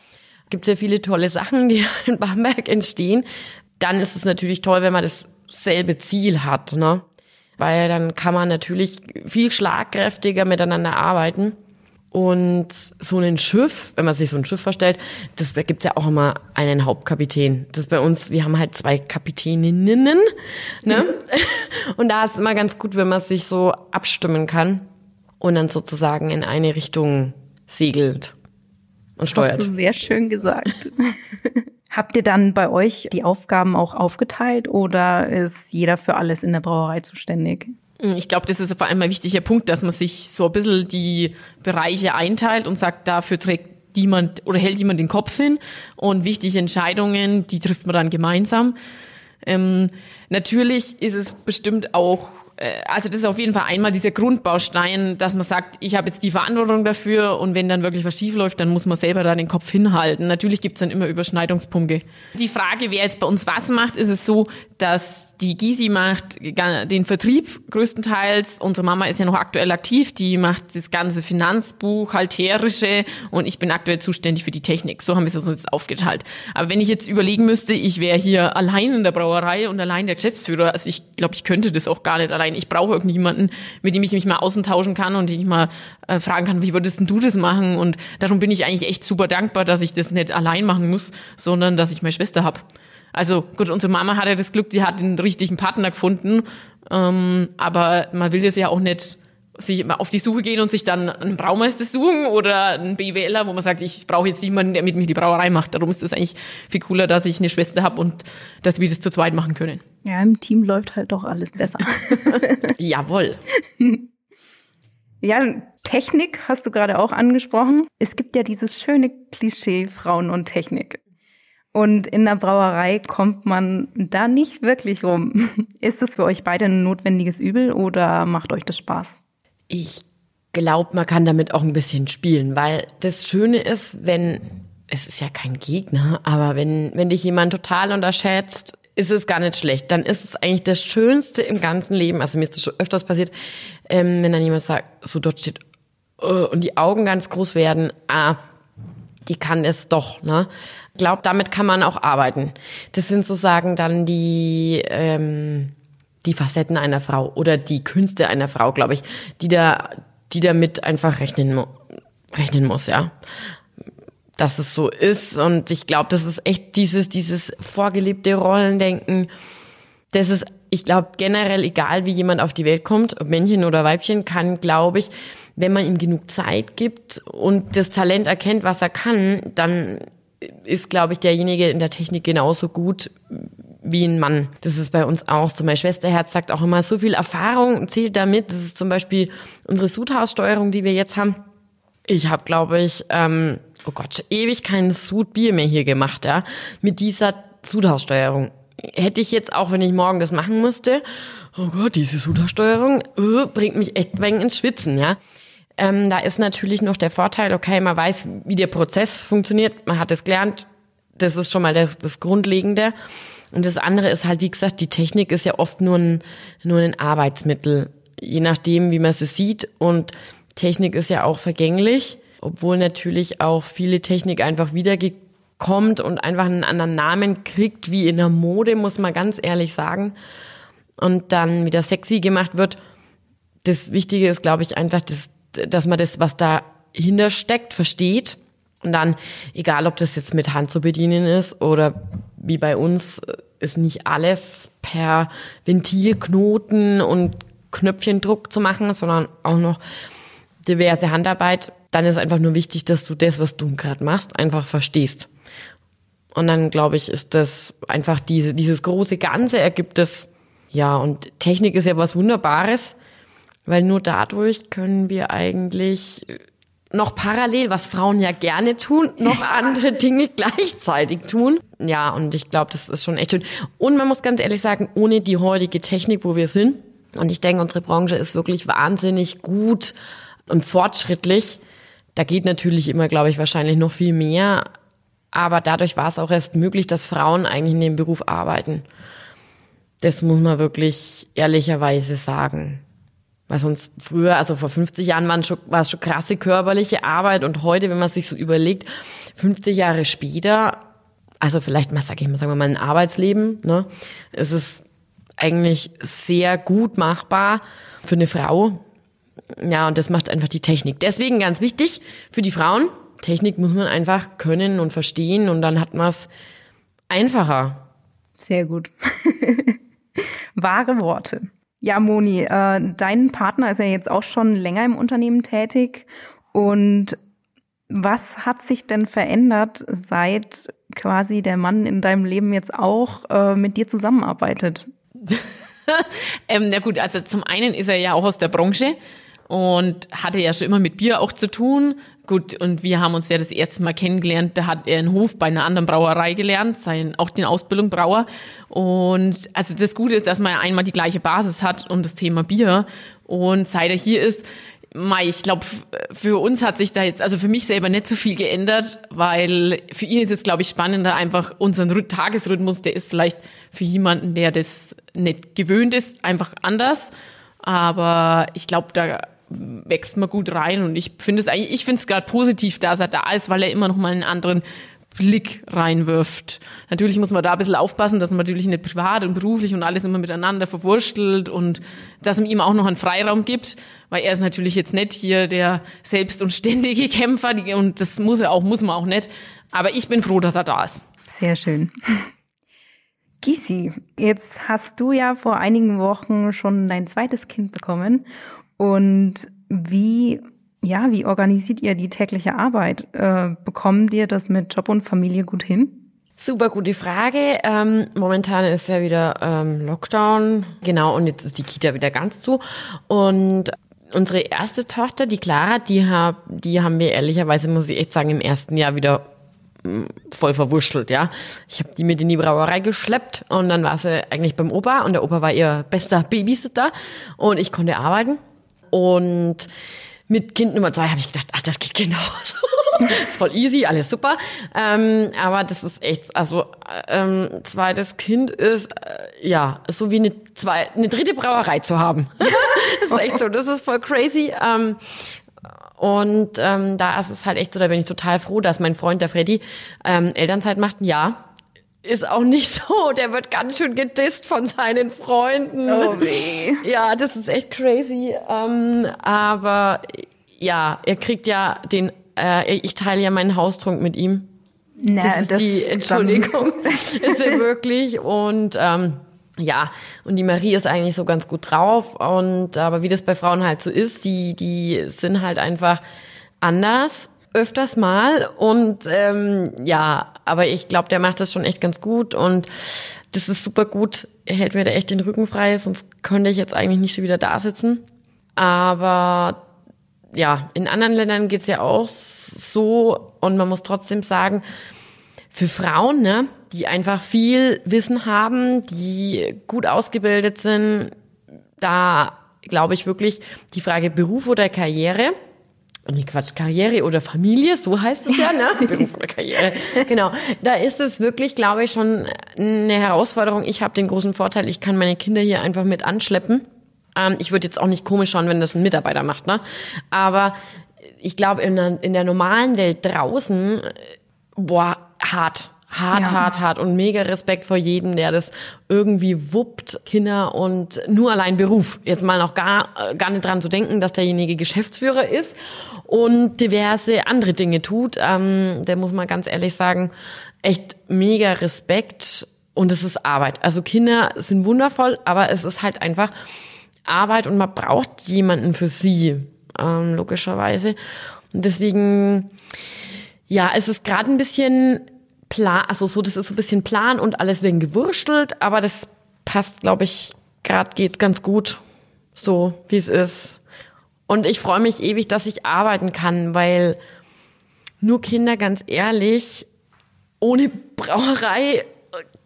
Gibt sehr viele tolle Sachen, die in Bamberg entstehen. Dann ist es natürlich toll, wenn man dasselbe Ziel hat, ne? Weil dann kann man natürlich viel schlagkräftiger miteinander arbeiten. Und so ein Schiff, wenn man sich so ein Schiff vorstellt, das, da gibt's ja auch immer einen Hauptkapitän. Das bei uns, wir haben halt zwei Kapitäninnen. Ne? Mhm. Und da ist es immer ganz gut, wenn man sich so abstimmen kann und dann sozusagen in eine Richtung segelt und steuert. Hast du sehr schön gesagt. Habt ihr dann bei euch die Aufgaben auch aufgeteilt oder ist jeder für alles in der Brauerei zuständig? Ich glaube, das ist vor allem ein wichtiger Punkt, dass man sich so ein bisschen die Bereiche einteilt und sagt, dafür trägt jemand oder hält jemand den Kopf hin und wichtige Entscheidungen, die trifft man dann gemeinsam. Ähm, natürlich ist es bestimmt auch äh, also das ist auf jeden Fall einmal dieser Grundbaustein, dass man sagt, ich habe jetzt die Verantwortung dafür und wenn dann wirklich was schief läuft, dann muss man selber da den Kopf hinhalten. Natürlich gibt's dann immer Überschneidungspunkte. Die Frage, wer jetzt bei uns was macht, ist es so, dass die Gysi macht den Vertrieb größtenteils. Unsere Mama ist ja noch aktuell aktiv, die macht das ganze Finanzbuchhalterische und ich bin aktuell zuständig für die Technik. So haben wir es uns jetzt aufgeteilt. Aber wenn ich jetzt überlegen müsste, ich wäre hier allein in der Brauerei und allein der Geschäftsführer, also ich glaube, ich könnte das auch gar nicht allein. Ich brauche irgendjemanden, mit dem ich mich mal außentauschen kann und den ich mal äh, fragen kann, wie würdest denn du das machen? Und darum bin ich eigentlich echt super dankbar, dass ich das nicht allein machen muss, sondern dass ich meine Schwester habe. Also gut, unsere Mama hatte das Glück, die hat den richtigen Partner gefunden. Ähm, aber man will das ja auch nicht sich immer auf die Suche gehen und sich dann einen Braumeister suchen oder einen BWLer, wo man sagt, ich brauche jetzt jemanden, der mit mir die Brauerei macht. Darum ist es eigentlich viel cooler, dass ich eine Schwester habe und dass wir das zu zweit machen können. Ja, im Team läuft halt doch alles besser. Jawohl. Ja, Technik hast du gerade auch angesprochen. Es gibt ja dieses schöne Klischee Frauen und Technik. Und in der Brauerei kommt man da nicht wirklich rum. Ist es für euch beide ein notwendiges Übel oder macht euch das Spaß? Ich glaube, man kann damit auch ein bisschen spielen, weil das Schöne ist, wenn, es ist ja kein Gegner, aber wenn, wenn dich jemand total unterschätzt, ist es gar nicht schlecht. Dann ist es eigentlich das Schönste im ganzen Leben. Also mir ist das schon öfters passiert, ähm, wenn dann jemand sagt, so dort steht, uh, und die Augen ganz groß werden, ah, die kann es doch, ne? Glaube, damit kann man auch arbeiten. Das sind sozusagen dann die, ähm, die Facetten einer Frau oder die Künste einer Frau, glaube ich, die da, die damit einfach rechnen, rechnen muss, ja. Dass es so ist. Und ich glaube, das ist echt dieses, dieses vorgelebte Rollendenken. Das ist, ich glaube, generell egal, wie jemand auf die Welt kommt, ob Männchen oder Weibchen, kann, glaube ich, wenn man ihm genug Zeit gibt und das Talent erkennt, was er kann, dann ist, glaube ich, derjenige in der Technik genauso gut wie ein Mann. Das ist bei uns auch so. Mein Schwesterherz sagt auch immer, so viel Erfahrung zählt damit. Das ist zum Beispiel unsere Sudhaussteuerung, die wir jetzt haben. Ich habe, glaube ich, ähm, oh Gott, ewig kein Sudbier mehr hier gemacht, ja, mit dieser Sudhaussteuerung. Hätte ich jetzt auch, wenn ich morgen das machen müsste, oh Gott, diese Sudhaussteuerung uh, bringt mich echt ein wenig ins Schwitzen, ja. Ähm, da ist natürlich noch der Vorteil, okay, man weiß, wie der Prozess funktioniert, man hat es gelernt, das ist schon mal das, das Grundlegende. Und das andere ist halt, wie gesagt, die Technik ist ja oft nur ein, nur ein Arbeitsmittel, je nachdem, wie man es sieht. Und Technik ist ja auch vergänglich, obwohl natürlich auch viele Technik einfach wiedergekommt und einfach einen anderen Namen kriegt, wie in der Mode, muss man ganz ehrlich sagen. Und dann wieder sexy gemacht wird. Das Wichtige ist, glaube ich, einfach das, dass man das, was dahinter steckt, versteht. Und dann, egal ob das jetzt mit Hand zu bedienen ist oder wie bei uns, ist nicht alles per Ventilknoten und Knöpfchendruck zu machen, sondern auch noch diverse Handarbeit. Dann ist einfach nur wichtig, dass du das, was du gerade machst, einfach verstehst. Und dann, glaube ich, ist das einfach diese, dieses große Ganze ergibt es. Ja, und Technik ist ja was Wunderbares. Weil nur dadurch können wir eigentlich noch parallel, was Frauen ja gerne tun, noch andere Dinge gleichzeitig tun. Ja, und ich glaube, das ist schon echt schön. Und man muss ganz ehrlich sagen, ohne die heutige Technik, wo wir sind, und ich denke, unsere Branche ist wirklich wahnsinnig gut und fortschrittlich. Da geht natürlich immer, glaube ich, wahrscheinlich noch viel mehr. Aber dadurch war es auch erst möglich, dass Frauen eigentlich in dem Beruf arbeiten. Das muss man wirklich ehrlicherweise sagen. Weil sonst früher, also vor 50 Jahren waren schon, war es schon krasse körperliche Arbeit und heute, wenn man sich so überlegt, 50 Jahre später, also vielleicht mal, sag ich mal, sagen wir mal, ein Arbeitsleben, ne, ist es eigentlich sehr gut machbar für eine Frau. Ja, und das macht einfach die Technik. Deswegen ganz wichtig für die Frauen, Technik muss man einfach können und verstehen und dann hat man es einfacher. Sehr gut. Wahre Worte. Ja, Moni, äh, dein Partner ist ja jetzt auch schon länger im Unternehmen tätig. Und was hat sich denn verändert, seit quasi der Mann in deinem Leben jetzt auch äh, mit dir zusammenarbeitet? ähm, na gut, also zum einen ist er ja auch aus der Branche und hatte ja schon immer mit Bier auch zu tun, Gut, und wir haben uns ja das erste Mal kennengelernt. Da hat er einen Hof bei einer anderen Brauerei gelernt, sein, auch den Ausbildung Brauer. Und also das Gute ist, dass man ja einmal die gleiche Basis hat und das Thema Bier. Und seit er hier ist, Mai, ich glaube, für uns hat sich da jetzt, also für mich selber nicht so viel geändert, weil für ihn ist es, glaube ich, spannender, einfach unseren Tagesrhythmus, der ist vielleicht für jemanden, der das nicht gewöhnt ist, einfach anders. Aber ich glaube, da wächst man gut rein und ich finde es eigentlich, ich finde es gerade positiv, dass er da ist, weil er immer noch mal einen anderen Blick reinwirft. Natürlich muss man da ein bisschen aufpassen, dass man natürlich nicht privat und beruflich und alles immer miteinander verwurstelt und dass man ihm auch noch einen Freiraum gibt, weil er ist natürlich jetzt nicht hier der selbst und ständige Kämpfer und das muss er auch, muss man auch nicht. Aber ich bin froh, dass er da ist. Sehr schön. Gisi, jetzt hast du ja vor einigen Wochen schon dein zweites Kind bekommen und wie, ja, wie organisiert ihr die tägliche Arbeit? Äh, bekommen dir das mit Job und Familie gut hin? Super gute Frage. Ähm, momentan ist ja wieder ähm, Lockdown. Genau, und jetzt ist die Kita wieder ganz zu. Und unsere erste Tochter, die Clara, die, hab, die haben wir ehrlicherweise, muss ich echt sagen, im ersten Jahr wieder mm, voll verwurschtelt, ja. Ich habe die mit in die Brauerei geschleppt und dann war sie eigentlich beim Opa und der Opa war ihr bester Babysitter und ich konnte arbeiten. Und mit Kind Nummer zwei habe ich gedacht, ach, das geht genauso. ist voll easy, alles super. Ähm, aber das ist echt, also ähm, zweites Kind ist äh, ja so wie eine zwei, eine dritte Brauerei zu haben. das ist echt so, das ist voll crazy. Ähm, und ähm, da ist es halt echt so, da bin ich total froh, dass mein Freund, der Freddy, ähm, Elternzeit macht. Ja, ist auch nicht so. Der wird ganz schön gedisst von seinen Freunden. Oh weh. Ja, das ist echt crazy. Ähm, aber ja, er kriegt ja den, äh, ich teile ja meinen Haustrunk mit ihm. Na, das ist das die Entschuldigung. ist er wirklich. Und ähm, ja, und die Marie ist eigentlich so ganz gut drauf. Und aber wie das bei Frauen halt so ist, die, die sind halt einfach anders öfters mal und ähm, ja, aber ich glaube, der macht das schon echt ganz gut und das ist super gut. Er hält mir da echt den Rücken frei, sonst könnte ich jetzt eigentlich nicht schon wieder da sitzen. Aber ja, in anderen Ländern geht's ja auch so und man muss trotzdem sagen, für Frauen, ne, die einfach viel Wissen haben, die gut ausgebildet sind, da glaube ich wirklich die Frage Beruf oder Karriere nee, Quatsch, Karriere oder Familie, so heißt es ja, ne? Beruf oder Karriere. Genau. Da ist es wirklich, glaube ich, schon eine Herausforderung. Ich habe den großen Vorteil, ich kann meine Kinder hier einfach mit anschleppen. Ähm, ich würde jetzt auch nicht komisch schauen, wenn das ein Mitarbeiter macht, ne? Aber ich glaube, in, in der normalen Welt draußen, boah, hart hart, ja. hart, hart und mega Respekt vor jedem, der das irgendwie wuppt, Kinder und nur allein Beruf. Jetzt mal noch gar, gar nicht dran zu denken, dass derjenige Geschäftsführer ist und diverse andere Dinge tut. Ähm, der muss man ganz ehrlich sagen, echt mega Respekt und es ist Arbeit. Also Kinder sind wundervoll, aber es ist halt einfach Arbeit und man braucht jemanden für sie, ähm, logischerweise. Und deswegen, ja, es ist gerade ein bisschen Plan, also so, das ist so ein bisschen Plan und alles wegen gewurstelt, aber das passt, glaube ich, gerade geht's ganz gut, so wie es ist. Und ich freue mich ewig, dass ich arbeiten kann, weil nur Kinder, ganz ehrlich, ohne Brauerei,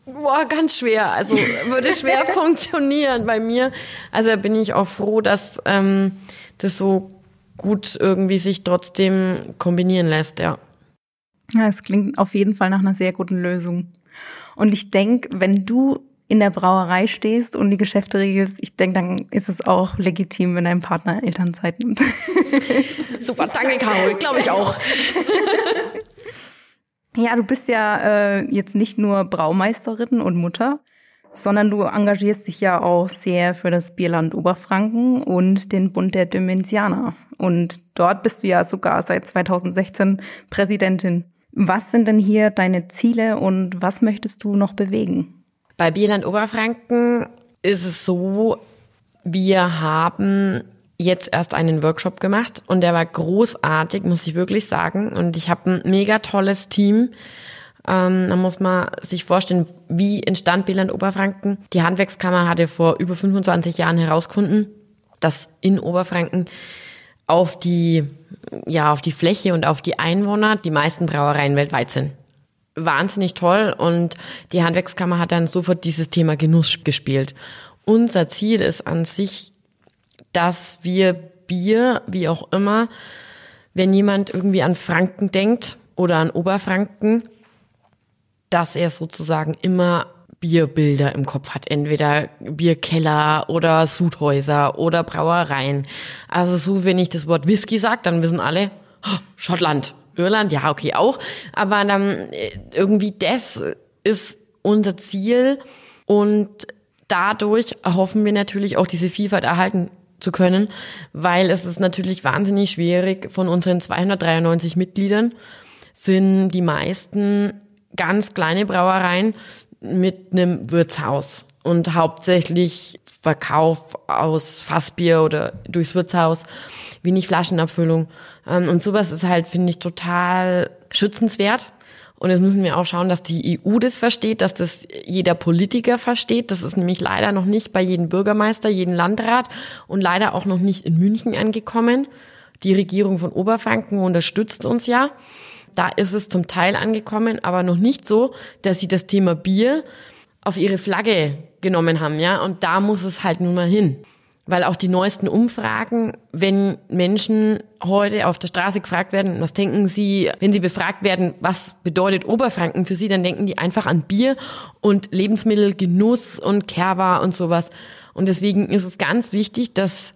boah, ganz schwer. Also würde schwer funktionieren bei mir. Also da bin ich auch froh, dass ähm, das so gut irgendwie sich trotzdem kombinieren lässt, ja. Ja, es klingt auf jeden Fall nach einer sehr guten Lösung. Und ich denke, wenn du in der Brauerei stehst und die Geschäfte regelst, ich denke, dann ist es auch legitim, wenn dein Partner Elternzeit nimmt. Super, danke, Carol, glaube ich auch. Ja, du bist ja äh, jetzt nicht nur Braumeisterin und Mutter, sondern du engagierst dich ja auch sehr für das Bierland Oberfranken und den Bund der Demenzianer. Und dort bist du ja sogar seit 2016 Präsidentin. Was sind denn hier deine Ziele und was möchtest du noch bewegen? Bei Bierland Oberfranken ist es so, wir haben jetzt erst einen Workshop gemacht und der war großartig, muss ich wirklich sagen. Und ich habe ein mega tolles Team. Ähm, da muss man sich vorstellen, wie entstand Bierland Oberfranken. Die Handwerkskammer hatte vor über 25 Jahren herausgefunden, dass in Oberfranken auf die, ja, auf die Fläche und auf die Einwohner die meisten Brauereien weltweit sind. Wahnsinnig toll und die Handwerkskammer hat dann sofort dieses Thema Genuss gespielt. Unser Ziel ist an sich, dass wir Bier, wie auch immer, wenn jemand irgendwie an Franken denkt oder an Oberfranken, dass er sozusagen immer Bierbilder im Kopf hat. Entweder Bierkeller oder Sudhäuser oder Brauereien. Also so, wenn ich das Wort Whisky sage, dann wissen alle, oh, Schottland, Irland, ja, okay, auch. Aber dann äh, irgendwie das ist unser Ziel und dadurch erhoffen wir natürlich auch diese Vielfalt erhalten zu können, weil es ist natürlich wahnsinnig schwierig. Von unseren 293 Mitgliedern sind die meisten ganz kleine Brauereien mit einem Wirtshaus und hauptsächlich Verkauf aus Fassbier oder durchs Wirtshaus, wenig Flaschenabfüllung. Ähm, und sowas ist halt, finde ich, total schützenswert. Und jetzt müssen wir auch schauen, dass die EU das versteht, dass das jeder Politiker versteht. Das ist nämlich leider noch nicht bei jedem Bürgermeister, jedem Landrat und leider auch noch nicht in München angekommen. Die Regierung von Oberfranken unterstützt uns ja. Da ist es zum Teil angekommen, aber noch nicht so, dass sie das Thema Bier auf ihre Flagge genommen haben, ja. Und da muss es halt nun mal hin. Weil auch die neuesten Umfragen, wenn Menschen heute auf der Straße gefragt werden, was denken sie, wenn sie befragt werden, was bedeutet Oberfranken für sie, dann denken die einfach an Bier und Lebensmittel, Genuss und Kerwa und sowas. Und deswegen ist es ganz wichtig, dass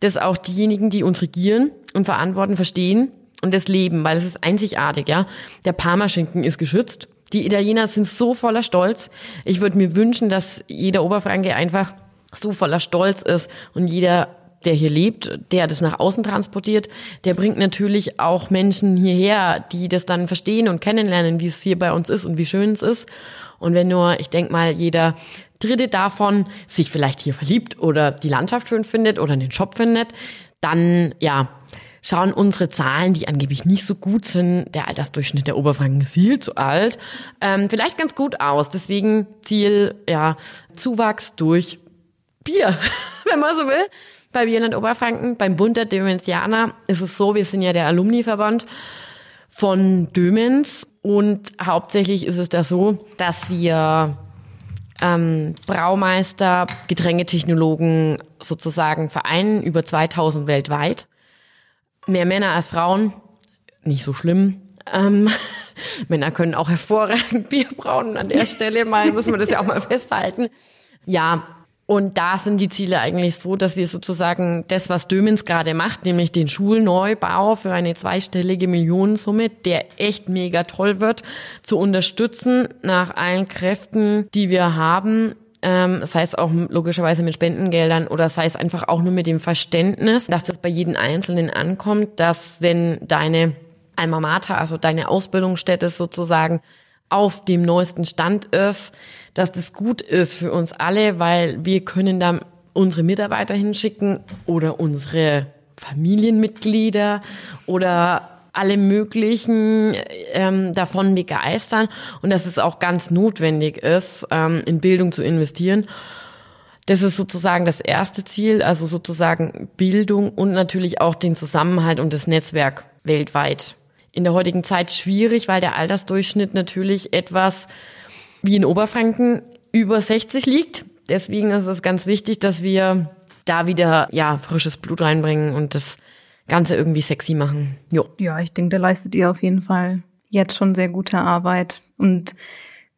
das auch diejenigen, die uns regieren und verantworten, verstehen, und das Leben, weil es ist einzigartig, ja. Der Parmaschinken ist geschützt. Die Italiener sind so voller Stolz. Ich würde mir wünschen, dass jeder Oberfranke einfach so voller Stolz ist und jeder, der hier lebt, der das nach außen transportiert, der bringt natürlich auch Menschen hierher, die das dann verstehen und kennenlernen, wie es hier bei uns ist und wie schön es ist. Und wenn nur, ich denke mal, jeder Dritte davon sich vielleicht hier verliebt oder die Landschaft schön findet oder den Shop findet, dann ja, schauen unsere Zahlen, die angeblich nicht so gut sind, der Altersdurchschnitt der Oberfranken ist viel zu alt, ähm, vielleicht ganz gut aus. Deswegen Ziel, ja, Zuwachs durch Bier, wenn man so will. Bei Bierland Oberfranken, beim Bund der Dömensianer ist es so, wir sind ja der Alumni-Verband von Dömens und hauptsächlich ist es da so, dass wir ähm, Braumeister, Getränketechnologen sozusagen vereinen, über 2000 weltweit. Mehr Männer als Frauen, nicht so schlimm. Ähm, Männer können auch hervorragend Bier brauen an der Stelle, mal muss man das ja auch mal festhalten. Ja, und da sind die Ziele eigentlich so, dass wir sozusagen das, was Dömens gerade macht, nämlich den Schulneubau für eine zweistellige Millionensumme, der echt mega toll wird, zu unterstützen nach allen Kräften, die wir haben ähm, sei es auch logischerweise mit Spendengeldern oder sei es einfach auch nur mit dem Verständnis, dass das bei jedem Einzelnen ankommt, dass wenn deine Alma Mater, also deine Ausbildungsstätte sozusagen auf dem neuesten Stand ist, dass das gut ist für uns alle, weil wir können dann unsere Mitarbeiter hinschicken oder unsere Familienmitglieder oder alle möglichen ähm, davon begeistern und dass es auch ganz notwendig ist, ähm, in Bildung zu investieren. Das ist sozusagen das erste Ziel, also sozusagen Bildung und natürlich auch den Zusammenhalt und das Netzwerk weltweit. In der heutigen Zeit schwierig, weil der Altersdurchschnitt natürlich etwas wie in Oberfranken über 60 liegt. Deswegen ist es ganz wichtig, dass wir da wieder ja frisches Blut reinbringen und das Ganze irgendwie sexy machen. Jo. Ja, ich denke, da leistet ihr auf jeden Fall jetzt schon sehr gute Arbeit. Und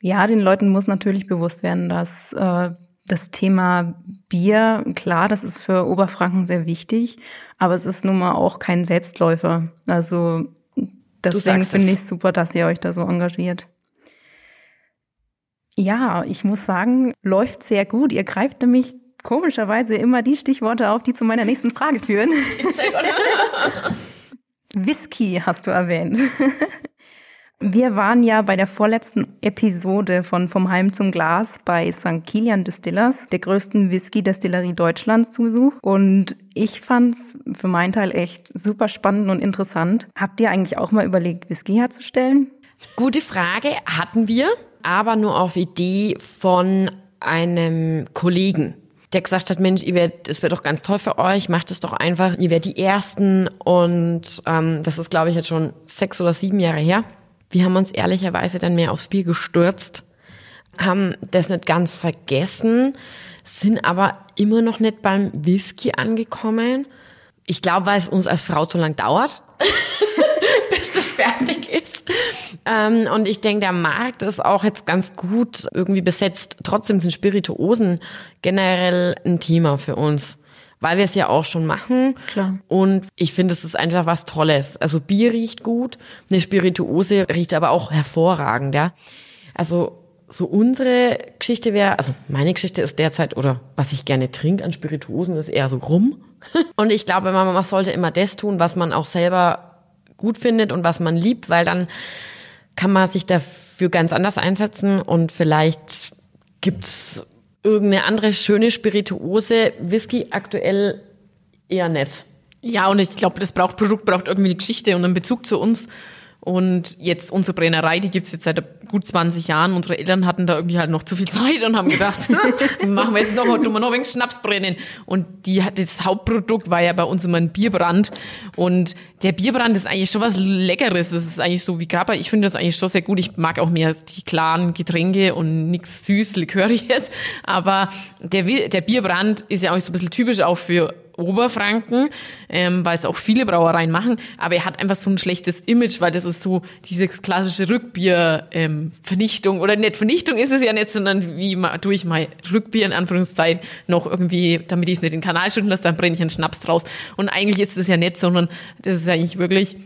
ja, den Leuten muss natürlich bewusst werden, dass äh, das Thema Bier, klar, das ist für Oberfranken sehr wichtig, aber es ist nun mal auch kein Selbstläufer. Also deswegen finde ich super, dass ihr euch da so engagiert. Ja, ich muss sagen, läuft sehr gut. Ihr greift nämlich komischerweise immer die Stichworte auf, die zu meiner nächsten Frage führen. Whisky hast du erwähnt. Wir waren ja bei der vorletzten Episode von Vom Heim zum Glas bei St. Kilian Distillers, der größten Whisky-Destillerie Deutschlands, zu Besuch. Und ich fand's für meinen Teil echt super spannend und interessant. Habt ihr eigentlich auch mal überlegt, Whisky herzustellen? Gute Frage, hatten wir, aber nur auf Idee von einem Kollegen der gesagt hat, Mensch, ihr werdet, es wird doch ganz toll für euch, macht es doch einfach, ihr werdet die Ersten. Und ähm, das ist, glaube ich, jetzt schon sechs oder sieben Jahre her. Wir haben uns ehrlicherweise dann mehr aufs Bier gestürzt, haben das nicht ganz vergessen, sind aber immer noch nicht beim Whisky angekommen. Ich glaube, weil es uns als Frau zu lang dauert, fertig ist. Ähm, und ich denke, der Markt ist auch jetzt ganz gut irgendwie besetzt. Trotzdem sind Spirituosen generell ein Thema für uns weil wir es ja auch schon machen. Klar. Und ich finde, es ist einfach was Tolles. Also Bier riecht gut, eine Spirituose riecht aber auch hervorragend, ja. Also so unsere Geschichte wäre, also meine Geschichte ist derzeit, oder was ich gerne trinke an Spirituosen, ist eher so rum. Und ich glaube, man, man sollte immer das tun, was man auch selber gut findet und was man liebt, weil dann kann man sich dafür ganz anders einsetzen und vielleicht gibt's irgendeine andere schöne Spirituose. Whisky aktuell eher nett. Ja, und ich glaube, das braucht Produkt, braucht irgendwie eine Geschichte und einen Bezug zu uns. Und jetzt unsere Brennerei, die gibt's jetzt seit gut 20 Jahren. Unsere Eltern hatten da irgendwie halt noch zu viel Zeit und haben gedacht, machen wir jetzt noch, tun wir noch wenig Schnaps brennen. Und die, das Hauptprodukt war ja bei uns immer ein Bierbrand. Und der Bierbrand ist eigentlich schon was Leckeres. Das ist eigentlich so wie Grappa. Ich finde das eigentlich schon sehr gut. Ich mag auch mehr die klaren Getränke und nichts süß, liköriges. Aber der, der Bierbrand ist ja auch so ein bisschen typisch auch für Oberfranken, ähm, weil es auch viele Brauereien machen, aber er hat einfach so ein schlechtes Image, weil das ist so diese klassische Rückbier-Vernichtung ähm, oder nicht Vernichtung ist es ja nicht, sondern wie mal durch mal Rückbier in Anführungszeichen noch irgendwie, damit ich es nicht in den Kanal schütten lasse, dann brenne ich einen Schnaps draus. Und eigentlich ist das ja nicht, sondern das ist eigentlich wirklich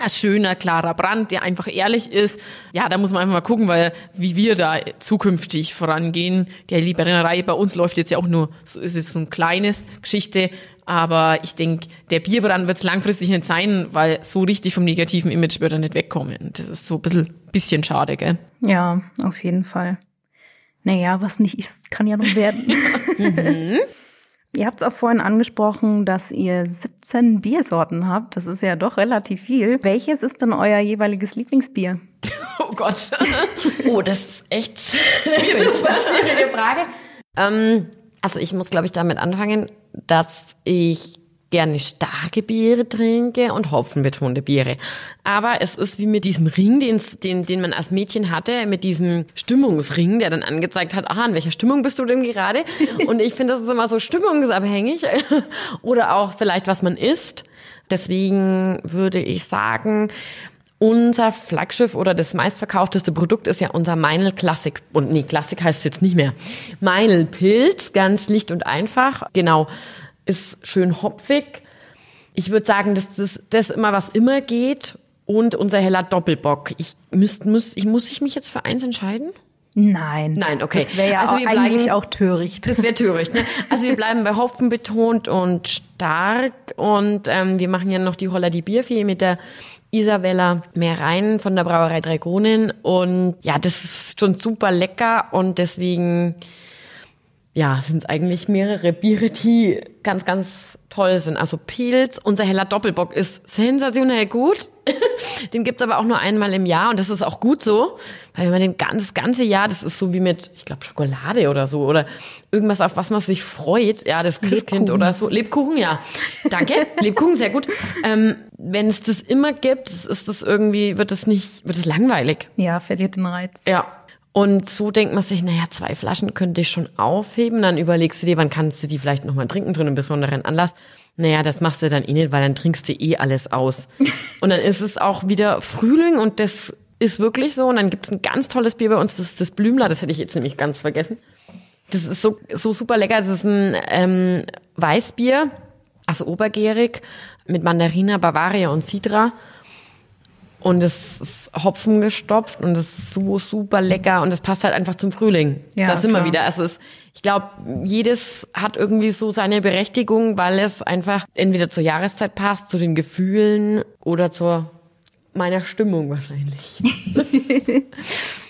ein schöner, klarer Brand, der einfach ehrlich ist. Ja, da muss man einfach mal gucken, weil wie wir da zukünftig vorangehen. Der Libererei bei uns läuft jetzt ja auch nur, so ist es so ein kleines Geschichte, aber ich denke, der Bierbrand wird es langfristig nicht sein, weil so richtig vom negativen Image wird er nicht wegkommen. Das ist so ein bisschen, bisschen schade, gell? Ja, auf jeden Fall. Naja, was nicht ist, kann ja noch werden. mhm. Ihr habt es auch vorhin angesprochen, dass ihr 17 Biersorten habt. Das ist ja doch relativ viel. Welches ist denn euer jeweiliges Lieblingsbier? Oh Gott. oh, das ist echt schwierig. schwierige Frage. Ähm, also ich muss, glaube ich, damit anfangen, dass ich gerne starke Biere trinke und hopfenbetonte Biere. Aber es ist wie mit diesem Ring, den, den, den man als Mädchen hatte, mit diesem Stimmungsring, der dann angezeigt hat, aha, in welcher Stimmung bist du denn gerade? Und ich finde, das ist immer so stimmungsabhängig. Oder auch vielleicht, was man isst. Deswegen würde ich sagen, unser Flaggschiff oder das meistverkaufteste Produkt ist ja unser Meinl Classic. Und nee, Classic heißt es jetzt nicht mehr. Meinl Pilz, ganz licht und einfach. Genau, ist schön hopfig. Ich würde sagen, dass das, das immer was immer geht. Und unser heller Doppelbock. Ich müsst, muss, ich, muss ich mich jetzt für eins entscheiden? Nein. Nein, okay. Das wäre ja also auch eigentlich bleiben, auch töricht. Das wäre töricht. Ne? Also wir bleiben bei Hopfen betont und stark und ähm, wir machen ja noch die Holla die Bierfee mit der Isabella Meerein von der Brauerei Dragonen. Und ja, das ist schon super lecker und deswegen ja, sind eigentlich mehrere Biere, die ganz, ganz toll sind. Also Pilz, unser heller Doppelbock ist sensationell gut. den gibt's aber auch nur einmal im Jahr und das ist auch gut so, weil wenn man den ganz, das ganze Jahr, das ist so wie mit, ich glaube, Schokolade oder so oder irgendwas, auf was man sich freut. Ja, das Christkind Lebkuchen. oder so. Lebkuchen, ja. Danke. Lebkuchen, sehr gut. Ähm, wenn es das immer gibt, ist das irgendwie, wird es nicht, wird es langweilig. Ja, verliert den Reiz. Ja, und so denkt man sich, naja, zwei Flaschen könnte ich schon aufheben. Dann überlegst du dir, wann kannst du die vielleicht nochmal trinken zu einem besonderen Anlass. Naja, das machst du dann eh nicht, weil dann trinkst du eh alles aus. Und dann ist es auch wieder Frühling und das ist wirklich so. Und dann gibt's ein ganz tolles Bier bei uns, das ist das Blümler, das hätte ich jetzt nämlich ganz vergessen. Das ist so, so super lecker. Das ist ein ähm, Weißbier, also obergärig, mit Mandarina, Bavaria und Cidra. Und es ist Hopfen gestopft und es ist so super lecker und es passt halt einfach zum Frühling. Ja, das immer wieder. Also es, ich glaube, jedes hat irgendwie so seine Berechtigung, weil es einfach entweder zur Jahreszeit passt, zu den Gefühlen oder zur meiner Stimmung wahrscheinlich.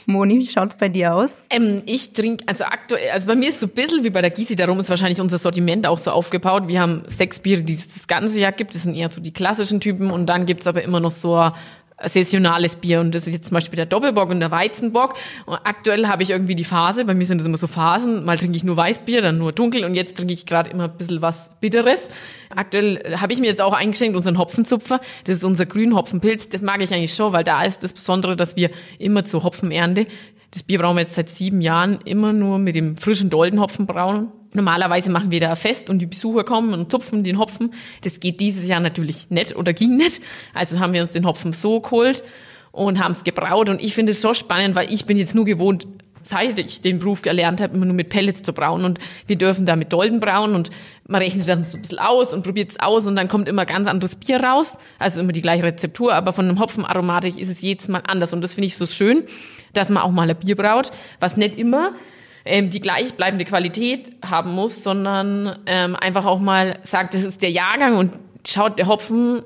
Moni, wie schaut's bei dir aus? Ähm, ich trinke, also aktuell, also bei mir ist so ein bisschen wie bei der Gysi, darum ist wahrscheinlich unser Sortiment auch so aufgebaut. Wir haben sechs Biere, die es das ganze Jahr gibt. Das sind eher so die klassischen Typen und dann gibt's aber immer noch so saisonales Bier und das ist jetzt zum Beispiel der Doppelbock und der Weizenbock. Und aktuell habe ich irgendwie die Phase, bei mir sind das immer so Phasen, mal trinke ich nur Weißbier, dann nur dunkel und jetzt trinke ich gerade immer ein bisschen was Bitteres. Aktuell habe ich mir jetzt auch eingeschenkt unseren Hopfenzupfer, das ist unser Grünhopfenpilz, das mag ich eigentlich schon, weil da ist das Besondere, dass wir immer zur Hopfenernte das Bier brauchen wir jetzt seit sieben Jahren immer nur mit dem frischen Doldenhopfen brauen. Normalerweise machen wir da fest und die Besucher kommen und zupfen den Hopfen. Das geht dieses Jahr natürlich nicht oder ging nicht. Also haben wir uns den Hopfen so geholt und haben es gebraut. Und ich finde es so spannend, weil ich bin jetzt nur gewohnt, seit ich den Beruf gelernt habe, immer nur mit Pellets zu brauen. Und wir dürfen da mit Dolden brauen und man rechnet dann so ein bisschen aus und probiert es aus und dann kommt immer ganz anderes Bier raus. Also immer die gleiche Rezeptur, aber von einem Hopfenaromatik ist es jedes Mal anders. Und das finde ich so schön, dass man auch mal ein Bier braut, was nicht immer ähm, die gleichbleibende Qualität haben muss, sondern ähm, einfach auch mal sagt, das ist der Jahrgang und schaut, der Hopfen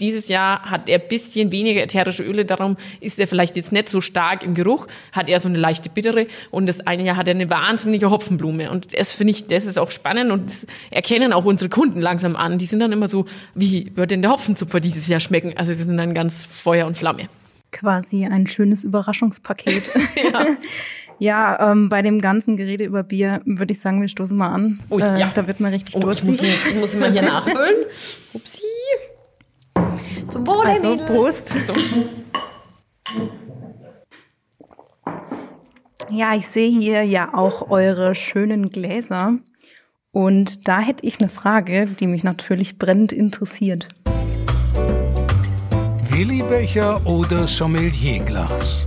dieses Jahr hat er bisschen weniger ätherische Öle, darum ist er vielleicht jetzt nicht so stark im Geruch, hat er so eine leichte bittere und das eine Jahr hat er eine wahnsinnige Hopfenblume und das finde ich, das ist auch spannend und das erkennen auch unsere Kunden langsam an. Die sind dann immer so, wie wird denn der Hopfenzupfer dieses Jahr schmecken? Also sie sind dann ganz Feuer und Flamme. Quasi ein schönes Überraschungspaket. ja. Ja, ähm, bei dem ganzen Gerede über Bier würde ich sagen, wir stoßen mal an. Oh, äh, ja. Da wird man richtig oh, durstig. Ich muss, ich muss mal hier nachfüllen. Upsi. Zum Wohle, also, Prost. So. Ja, ich sehe hier ja auch eure schönen Gläser. Und da hätte ich eine Frage, die mich natürlich brennend interessiert. Willibecher oder Sommelierglas?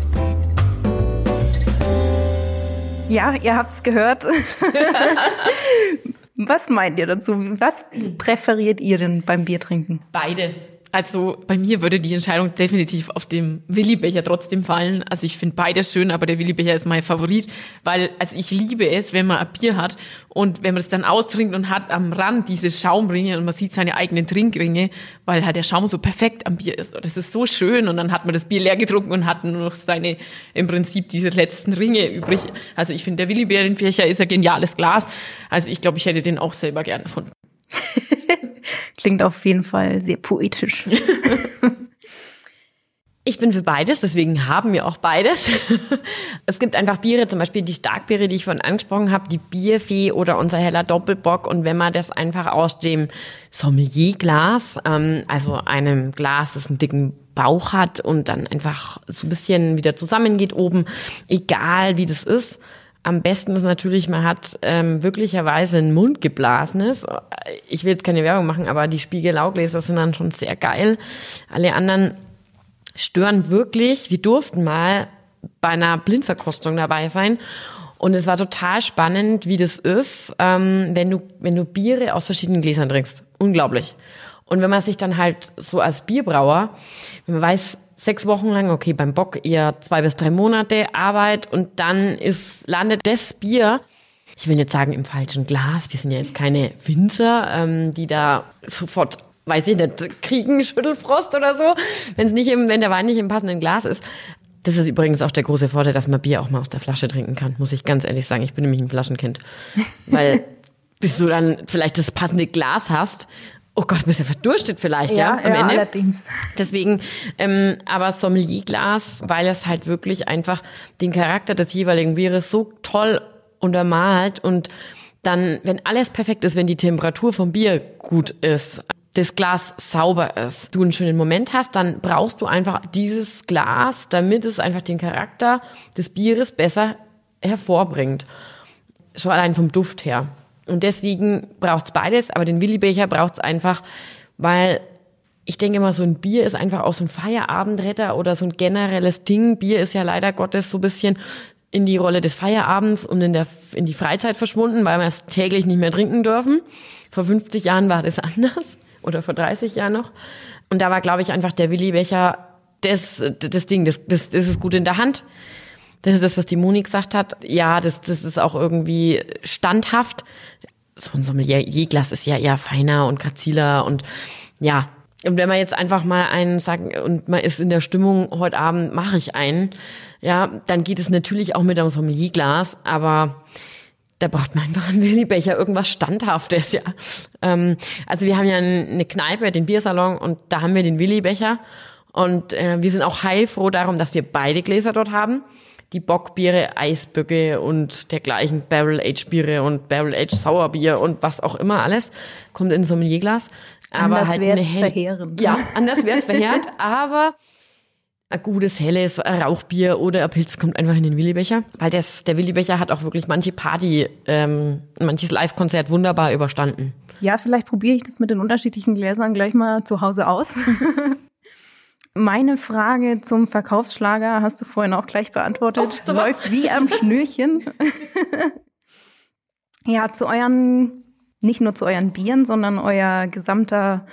Ja, ihr habt's gehört. Was meint ihr dazu? Was präferiert ihr denn beim Biertrinken? Beides. Also bei mir würde die Entscheidung definitiv auf dem Willi-Becher trotzdem fallen. Also ich finde beides schön, aber der Willi-Becher ist mein Favorit, weil also ich liebe es, wenn man ein Bier hat und wenn man es dann austrinkt und hat am Rand diese Schaumringe und man sieht seine eigenen Trinkringe, weil halt der Schaum so perfekt am Bier ist. Und das ist so schön und dann hat man das Bier leer getrunken und hat nur noch seine, im Prinzip diese letzten Ringe übrig. Also ich finde, der Willi-Becher ist ein geniales Glas. Also ich glaube, ich hätte den auch selber gerne erfunden. Klingt auf jeden Fall sehr poetisch. Ich bin für beides, deswegen haben wir auch beides. Es gibt einfach Biere, zum Beispiel die Starkbiere, die ich vorhin angesprochen habe, die Bierfee oder unser heller Doppelbock. Und wenn man das einfach aus dem Sommelierglas, ähm, also einem Glas, das einen dicken Bauch hat und dann einfach so ein bisschen wieder zusammengeht oben, egal wie das ist, am besten ist natürlich, man hat ähm, wirklicherweise ein mundgeblasenes. Ich will jetzt keine Werbung machen, aber die Spiegelaugläser sind dann schon sehr geil. Alle anderen stören wirklich. Wir durften mal bei einer Blindverkostung dabei sein. Und es war total spannend, wie das ist, ähm, wenn du, wenn du Biere aus verschiedenen Gläsern trinkst. Unglaublich. Und wenn man sich dann halt so als Bierbrauer, wenn man weiß, sechs Wochen lang, okay, beim Bock eher zwei bis drei Monate Arbeit und dann ist, landet das Bier, ich will jetzt sagen im falschen Glas, wir sind ja jetzt keine Winzer, ähm, die da sofort, weiß ich nicht, kriegen Schüttelfrost oder so, wenn es nicht im, wenn der Wein nicht im passenden Glas ist. Das ist übrigens auch der große Vorteil, dass man Bier auch mal aus der Flasche trinken kann, muss ich ganz ehrlich sagen. Ich bin nämlich ein Flaschenkind. Weil bis du dann vielleicht das passende Glas hast, Oh Gott, bist ja verdurstet vielleicht, ja, ja am ja, Ende. allerdings. Deswegen, ähm, aber Sommelierglas, weil es halt wirklich einfach den Charakter des jeweiligen Bieres so toll untermalt und dann, wenn alles perfekt ist, wenn die Temperatur vom Bier gut ist, das Glas sauber ist, du einen schönen Moment hast, dann brauchst du einfach dieses Glas, damit es einfach den Charakter des Bieres besser hervorbringt. Schon allein vom Duft her. Und deswegen braucht's beides, aber den Willibecher braucht's einfach, weil ich denke mal, so ein Bier ist einfach auch so ein Feierabendretter oder so ein generelles Ding. Bier ist ja leider Gottes so ein bisschen in die Rolle des Feierabends und in, der, in die Freizeit verschwunden, weil wir es täglich nicht mehr trinken dürfen. Vor 50 Jahren war das anders oder vor 30 Jahren noch. Und da war, glaube ich, einfach der Willi-Becher das, das Ding, das, das, das ist gut in der Hand. Das ist das, was die Moni gesagt hat. Ja, das, das ist auch irgendwie standhaft. So ein Sommelier-Glas ist ja eher feiner und graziler und ja. Und wenn man jetzt einfach mal einen sagt und man ist in der Stimmung, heute Abend mache ich einen, ja, dann geht es natürlich auch mit einem Sommelierglas, aber da braucht man einfach einen Willibecher, irgendwas Standhaftes, ja. Ähm, also wir haben ja eine Kneipe, den Biersalon und da haben wir den Willibecher Und äh, wir sind auch heilfroh darum, dass wir beide Gläser dort haben. Die Bockbiere, Eisböcke und dergleichen Barrel-Aged-Biere und Barrel-Aged-Sauerbier und was auch immer alles kommt in so ein Sommelierglas. Aber anders halt wäre es verheerend. Ja, anders wäre es verheerend, aber ein gutes, helles Rauchbier oder ein Pilz kommt einfach in den Willibecher. Weil das, der Willibecher hat auch wirklich manche Party, ähm, manches Live-Konzert wunderbar überstanden. Ja, vielleicht probiere ich das mit den unterschiedlichen Gläsern gleich mal zu Hause aus. Meine Frage zum Verkaufsschlager hast du vorhin auch gleich beantwortet. Oh, Läuft wie am Schnürchen. ja, zu euren, nicht nur zu euren Bieren, sondern euer gesamter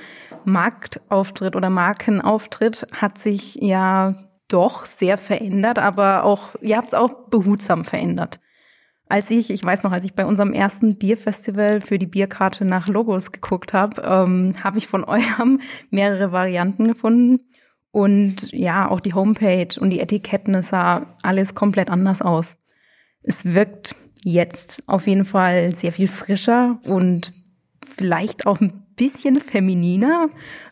Marktauftritt oder Markenauftritt hat sich ja doch sehr verändert, aber auch, ihr habt es auch behutsam verändert. Als ich, ich weiß noch, als ich bei unserem ersten Bierfestival für die Bierkarte nach Logos geguckt habe, ähm, habe ich von eurem mehrere Varianten gefunden. Und ja, auch die Homepage und die Etiketten, es sah alles komplett anders aus. Es wirkt jetzt auf jeden Fall sehr viel frischer und vielleicht auch ein bisschen femininer.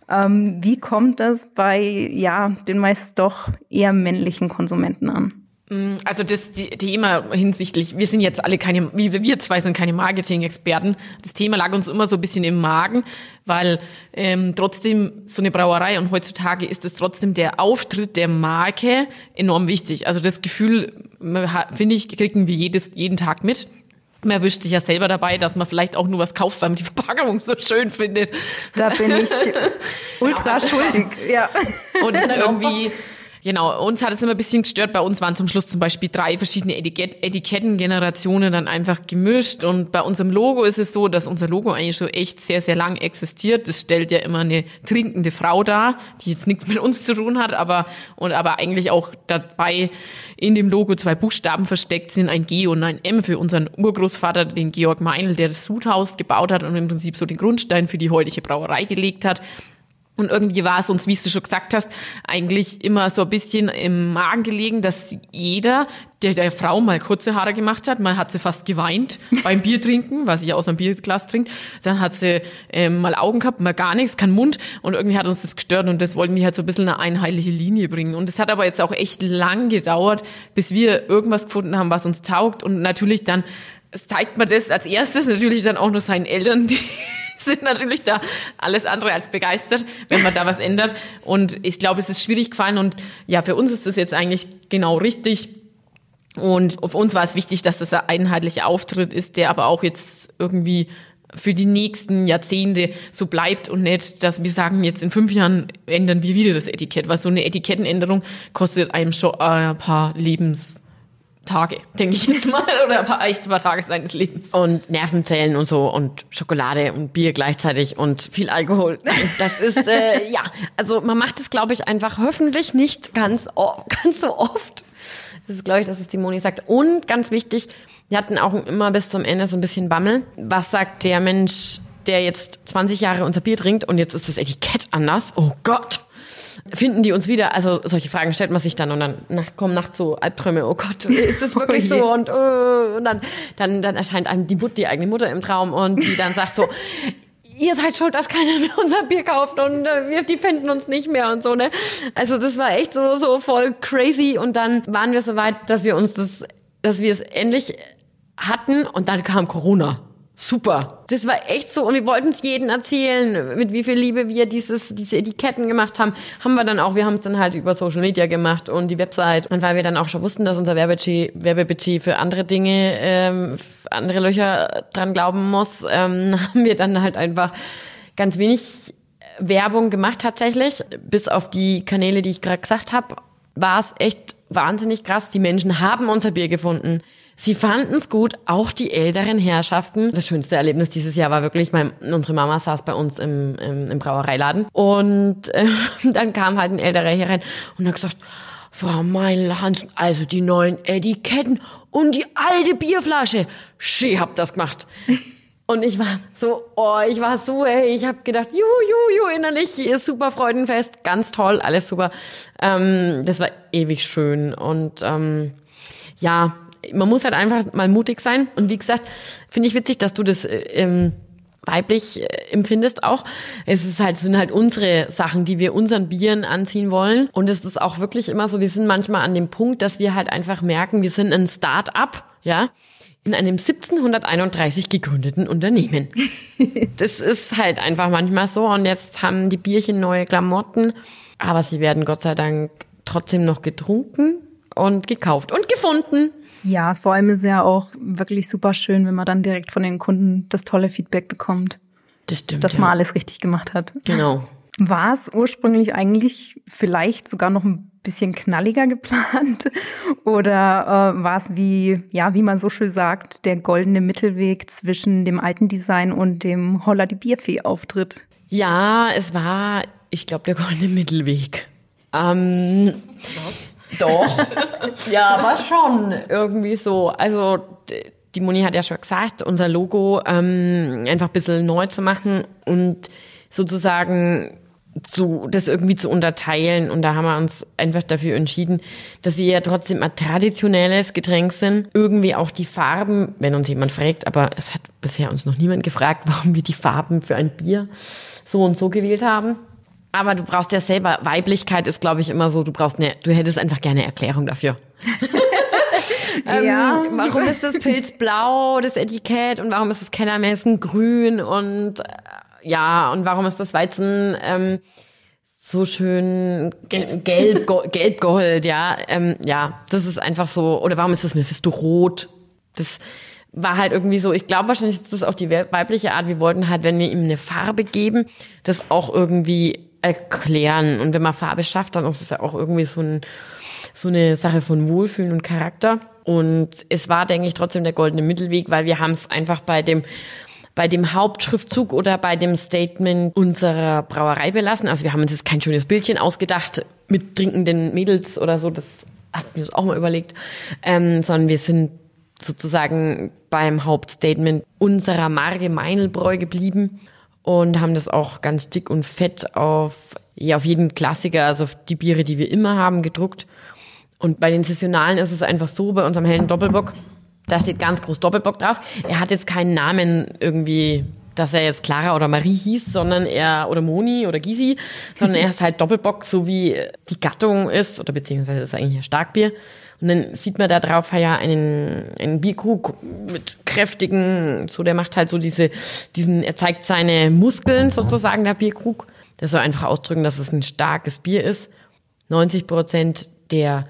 Ähm, wie kommt das bei ja den meist doch eher männlichen Konsumenten an? Mm, also das Thema hinsichtlich, wir sind jetzt alle keine, wir zwei sind keine Marketing-Experten. Das Thema lag uns immer so ein bisschen im Magen, weil ähm, trotzdem so eine Brauerei und heutzutage ist es trotzdem der Auftritt der Marke enorm wichtig. Also das Gefühl, finde ich, kriegen wir jedes, jeden Tag mit. Man erwischt sich ja selber dabei, dass man vielleicht auch nur was kauft, weil man die Verpackung so schön findet. Da bin ich ultra schuldig, ja. Und irgendwie Genau, uns hat es immer ein bisschen gestört. Bei uns waren zum Schluss zum Beispiel drei verschiedene Etikett Etikettengenerationen dann einfach gemischt. Und bei unserem Logo ist es so, dass unser Logo eigentlich schon echt sehr, sehr lang existiert. Das stellt ja immer eine trinkende Frau dar, die jetzt nichts mit uns zu tun hat, aber, und aber eigentlich auch dabei in dem Logo zwei Buchstaben versteckt sind, ein G und ein M für unseren Urgroßvater, den Georg Meinl, der das Sudhaus gebaut hat und im Prinzip so den Grundstein für die heutige Brauerei gelegt hat. Und irgendwie war es uns, wie du schon gesagt hast, eigentlich immer so ein bisschen im Magen gelegen, dass jeder, der der Frau mal kurze Haare gemacht hat, mal hat sie fast geweint beim Bier trinken, weil sie ja aus einem Bierglas trinkt. Dann hat sie ähm, mal Augen gehabt, mal gar nichts, kein Mund. Und irgendwie hat uns das gestört und das wollten wir halt so ein bisschen eine einheitliche Linie bringen. Und es hat aber jetzt auch echt lang gedauert, bis wir irgendwas gefunden haben, was uns taugt. Und natürlich dann zeigt man das als erstes natürlich dann auch nur seinen Eltern, die sind natürlich da alles andere als begeistert, wenn man da was ändert. Und ich glaube, es ist schwierig gefallen und ja, für uns ist das jetzt eigentlich genau richtig. Und auf uns war es wichtig, dass das ein einheitlicher Auftritt ist, der aber auch jetzt irgendwie für die nächsten Jahrzehnte so bleibt und nicht, dass wir sagen, jetzt in fünf Jahren ändern wir wieder das Etikett, weil so eine Etikettenänderung kostet einem schon ein paar Lebens Tage, denke ich jetzt mal, oder ein paar, echt ein paar Tage seines Lebens. Und Nervenzellen und so und Schokolade und Bier gleichzeitig und viel Alkohol. Das ist, äh, ja, also man macht es, glaube ich, einfach hoffentlich nicht ganz, ganz so oft. Das ist, glaube ich, das ist die Moni sagt. Und ganz wichtig, wir hatten auch immer bis zum Ende so ein bisschen Bammel. Was sagt der Mensch, der jetzt 20 Jahre unser Bier trinkt und jetzt ist das Etikett anders? Oh Gott! Finden die uns wieder? Also solche Fragen stellt man sich dann und dann nach, kommen nachts so Albträume, oh Gott, ist das wirklich oh so? Und, uh, und dann, dann, dann erscheint einem die, Mut, die eigene Mutter im Traum und die dann sagt so, ihr seid schuld, dass keiner mehr unser Bier kauft und äh, wir, die finden uns nicht mehr und so, ne? Also das war echt so, so voll crazy und dann waren wir so weit, dass wir uns das, dass wir es endlich hatten und dann kam Corona super. Das war echt so und wir wollten es jedem erzählen, mit wie viel Liebe wir dieses, diese Etiketten gemacht haben. Haben wir dann auch, wir haben es dann halt über Social Media gemacht und die Website. Und weil wir dann auch schon wussten, dass unser Werbebudget, Werbebudget für andere Dinge, ähm, andere Löcher dran glauben muss, ähm, haben wir dann halt einfach ganz wenig Werbung gemacht tatsächlich. Bis auf die Kanäle, die ich gerade gesagt habe, war es echt wahnsinnig krass. Die Menschen haben unser Bier gefunden. Sie fanden es gut, auch die älteren Herrschaften. Das schönste Erlebnis dieses Jahr war wirklich, mein, unsere Mama saß bei uns im, im, im Brauereiladen und äh, dann kam halt ein älterer Herr rein und hat gesagt, Frau Meinl-Hansen, also die neuen Etiketten und die alte Bierflasche. Schee habt das gemacht. Und ich war so, oh, ich war so, ey, ich habe gedacht, juhu, juhu, juhu, innerlich ist super Freudenfest, ganz toll, alles super. Ähm, das war ewig schön und ähm, ja, man muss halt einfach mal mutig sein. Und wie gesagt, finde ich witzig, dass du das äh, ähm, weiblich äh, empfindest auch. Es ist halt, sind halt unsere Sachen, die wir unseren Bieren anziehen wollen. Und es ist auch wirklich immer so, wir sind manchmal an dem Punkt, dass wir halt einfach merken, wir sind ein Start-up, ja, in einem 1731 gegründeten Unternehmen. das ist halt einfach manchmal so. Und jetzt haben die Bierchen neue Klamotten, aber sie werden Gott sei Dank trotzdem noch getrunken und gekauft und gefunden. Ja, vor allem ist es ja auch wirklich super schön, wenn man dann direkt von den Kunden das tolle Feedback bekommt. Das stimmt. Dass ja. man alles richtig gemacht hat. Genau. War es ursprünglich eigentlich vielleicht sogar noch ein bisschen knalliger geplant? Oder äh, war es wie, ja, wie man so schön sagt, der goldene Mittelweg zwischen dem alten Design und dem Holla die Bierfee-Auftritt? Ja, es war, ich glaube, der goldene Mittelweg. Ähm, doch. ja, war schon irgendwie so. Also die Moni hat ja schon gesagt, unser Logo ähm, einfach ein bisschen neu zu machen und sozusagen zu, das irgendwie zu unterteilen. Und da haben wir uns einfach dafür entschieden, dass wir ja trotzdem ein traditionelles Getränk sind. Irgendwie auch die Farben, wenn uns jemand fragt, aber es hat bisher uns noch niemand gefragt, warum wir die Farben für ein Bier so und so gewählt haben. Aber du brauchst ja selber, Weiblichkeit ist, glaube ich, immer so, du brauchst eine, du hättest einfach gerne Erklärung dafür. ja. Ähm, warum ist das Pilz blau, das Etikett, und warum ist das Kellermessen grün und äh, ja, und warum ist das Weizen ähm, so schön gelb, gelb, gelb gold, ja, ähm, ja, das ist einfach so, oder warum ist das Mephisto rot? Das war halt irgendwie so, ich glaube wahrscheinlich ist das auch die weibliche Art, wir wollten halt, wenn wir ihm eine Farbe geben, das auch irgendwie erklären. Und wenn man Farbe schafft, dann ist es ja auch irgendwie so, ein, so eine Sache von Wohlfühlen und Charakter. Und es war, denke ich, trotzdem der goldene Mittelweg, weil wir haben es einfach bei dem bei dem Hauptschriftzug oder bei dem Statement unserer Brauerei belassen. Also wir haben uns jetzt kein schönes Bildchen ausgedacht mit trinkenden Mädels oder so, das hatten wir uns auch mal überlegt, ähm, sondern wir sind sozusagen beim Hauptstatement unserer Marke Meinelbräu geblieben und haben das auch ganz dick und fett auf, ja, auf jeden Klassiker, also auf die Biere, die wir immer haben, gedruckt. Und bei den Saisonalen ist es einfach so, bei unserem hellen Doppelbock, da steht ganz groß Doppelbock drauf. Er hat jetzt keinen Namen irgendwie, dass er jetzt Clara oder Marie hieß, sondern er, oder Moni oder Gysi, sondern er ist halt Doppelbock, so wie die Gattung ist, oder beziehungsweise ist eigentlich ein Starkbier. Und dann sieht man da drauf ja einen, einen Bierkrug mit kräftigen, so der macht halt so diese, diesen, er zeigt seine Muskeln sozusagen, der Bierkrug. Das soll einfach ausdrücken, dass es ein starkes Bier ist. 90 Prozent der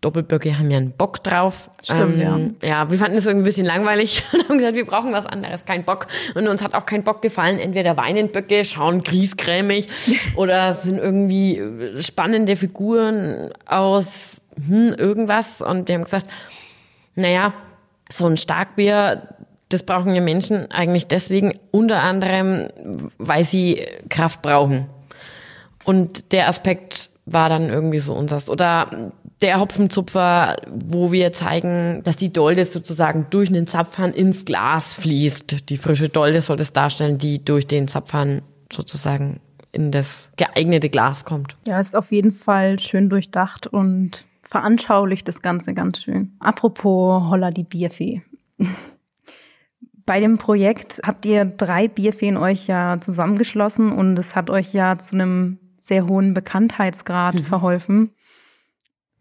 Doppelböcke haben ja einen Bock drauf. Stimmt, ähm, ja. Ja, wir fanden es irgendwie ein bisschen langweilig und haben gesagt, wir brauchen was anderes, kein Bock. Und uns hat auch kein Bock gefallen. Entweder Weinenböcke schauen griesgrämig oder sind irgendwie spannende Figuren aus hm, irgendwas. Und die haben gesagt, naja, so ein Starkbier, das brauchen ja Menschen eigentlich deswegen, unter anderem, weil sie Kraft brauchen. Und der Aspekt war dann irgendwie so unseres. Oder der Hopfenzupfer, wo wir zeigen, dass die Dolde sozusagen durch den Zapfhahn ins Glas fließt. Die frische Dolde soll das darstellen, die durch den Zapfhahn sozusagen in das geeignete Glas kommt. Ja, ist auf jeden Fall schön durchdacht und veranschaulicht das Ganze ganz schön. Apropos Holla die Bierfee. Bei dem Projekt habt ihr drei Bierfeen euch ja zusammengeschlossen und es hat euch ja zu einem sehr hohen Bekanntheitsgrad mhm. verholfen.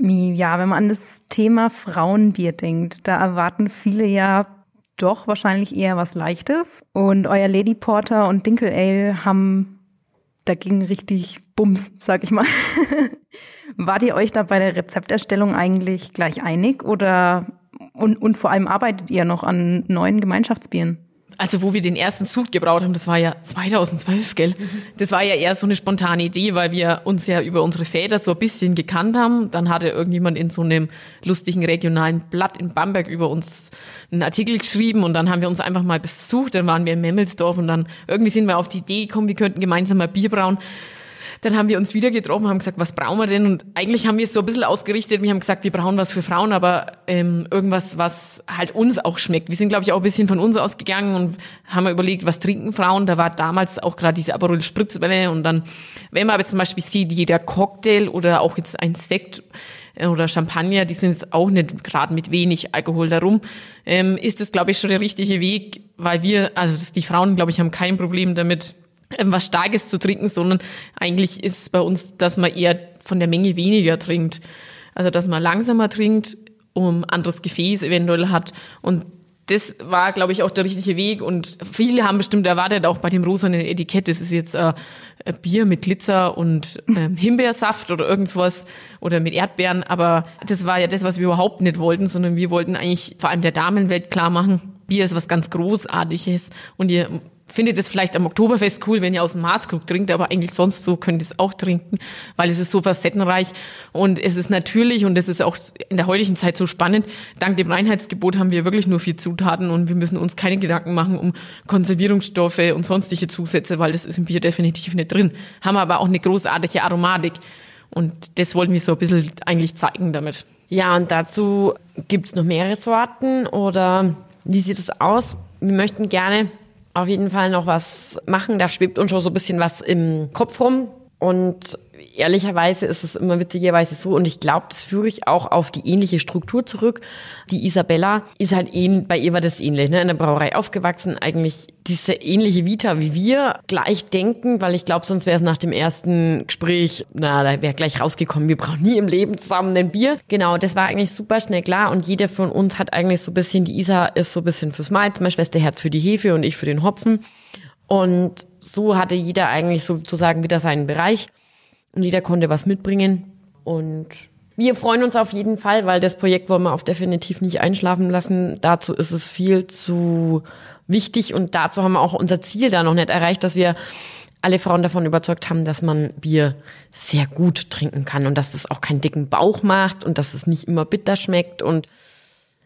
Ja, wenn man an das Thema Frauenbier denkt, da erwarten viele ja doch wahrscheinlich eher was Leichtes. Und euer Lady Porter und Dinkel Ale haben dagegen richtig Bums, sag ich mal. Wart ihr euch da bei der Rezepterstellung eigentlich gleich einig oder und, und vor allem arbeitet ihr noch an neuen Gemeinschaftsbieren? Also wo wir den ersten Sud gebraut haben, das war ja 2012, gell? Das war ja eher so eine spontane Idee, weil wir uns ja über unsere Väter so ein bisschen gekannt haben. Dann hatte irgendjemand in so einem lustigen regionalen Blatt in Bamberg über uns einen Artikel geschrieben und dann haben wir uns einfach mal besucht. Dann waren wir in Memmelsdorf und dann irgendwie sind wir auf die Idee gekommen, wir könnten gemeinsam mal Bier brauen. Dann haben wir uns wieder getroffen, haben gesagt, was brauchen wir denn? Und eigentlich haben wir es so ein bisschen ausgerichtet. Wir haben gesagt, wir brauchen was für Frauen, aber ähm, irgendwas, was halt uns auch schmeckt. Wir sind, glaube ich, auch ein bisschen von uns ausgegangen und haben überlegt, was trinken Frauen. Da war damals auch gerade diese Aperol Spritzwelle. Und dann, wenn man aber zum Beispiel sieht, jeder Cocktail oder auch jetzt ein Sekt, äh, oder Champagner, die sind jetzt auch nicht gerade mit wenig Alkohol darum, ähm, ist das, glaube ich, schon der richtige Weg, weil wir, also die Frauen, glaube ich, haben kein Problem damit, was Starkes zu trinken, sondern eigentlich ist es bei uns, dass man eher von der Menge weniger trinkt. Also dass man langsamer trinkt, um anderes Gefäß eventuell hat und das war, glaube ich, auch der richtige Weg. Und viele haben bestimmt erwartet, auch bei dem rosanen Etikett, das ist jetzt äh, Bier mit Glitzer und ähm, Himbeersaft oder irgendwas oder mit Erdbeeren. Aber das war ja das, was wir überhaupt nicht wollten, sondern wir wollten eigentlich vor allem der Damenwelt klar machen, Bier ist was ganz Großartiges und ihr findet es vielleicht am Oktoberfest cool, wenn ihr aus dem Maßkrug trinkt, aber eigentlich sonst so könnt ihr es auch trinken, weil es ist so facettenreich und es ist natürlich und es ist auch in der heutigen Zeit so spannend. Dank dem Reinheitsgebot haben wir wirklich nur vier Zutaten und wir müssen uns keine Gedanken machen um Konservierungsstoffe und sonstige Zusätze, weil das ist im Bier definitiv nicht drin. Haben aber auch eine großartige Aromatik und das wollten wir so ein bisschen eigentlich zeigen damit. Ja, und dazu gibt's noch mehrere Sorten oder wie sieht es aus? Wir möchten gerne auf jeden Fall noch was machen. Da schwebt uns schon so ein bisschen was im Kopf rum. Und ehrlicherweise ist es immer witzigerweise so, und ich glaube, das führe ich auch auf die ähnliche Struktur zurück. Die Isabella ist halt ähnlich, bei ihr war das ähnlich, ne? in der Brauerei aufgewachsen, eigentlich diese ähnliche Vita wie wir, gleich denken, weil ich glaube, sonst wäre es nach dem ersten Gespräch, na, da wäre gleich rausgekommen, wir brauchen nie im Leben zusammen ein Bier. Genau, das war eigentlich super schnell klar und jeder von uns hat eigentlich so ein bisschen, die Isa ist so ein bisschen fürs Malz, meine Schwester Herz für die Hefe und ich für den Hopfen. Und so hatte jeder eigentlich sozusagen wieder seinen Bereich und jeder konnte was mitbringen. Und wir freuen uns auf jeden Fall, weil das Projekt wollen wir auf definitiv nicht einschlafen lassen. Dazu ist es viel zu wichtig und dazu haben wir auch unser Ziel da noch nicht erreicht, dass wir alle Frauen davon überzeugt haben, dass man Bier sehr gut trinken kann und dass es auch keinen dicken Bauch macht und dass es nicht immer bitter schmeckt und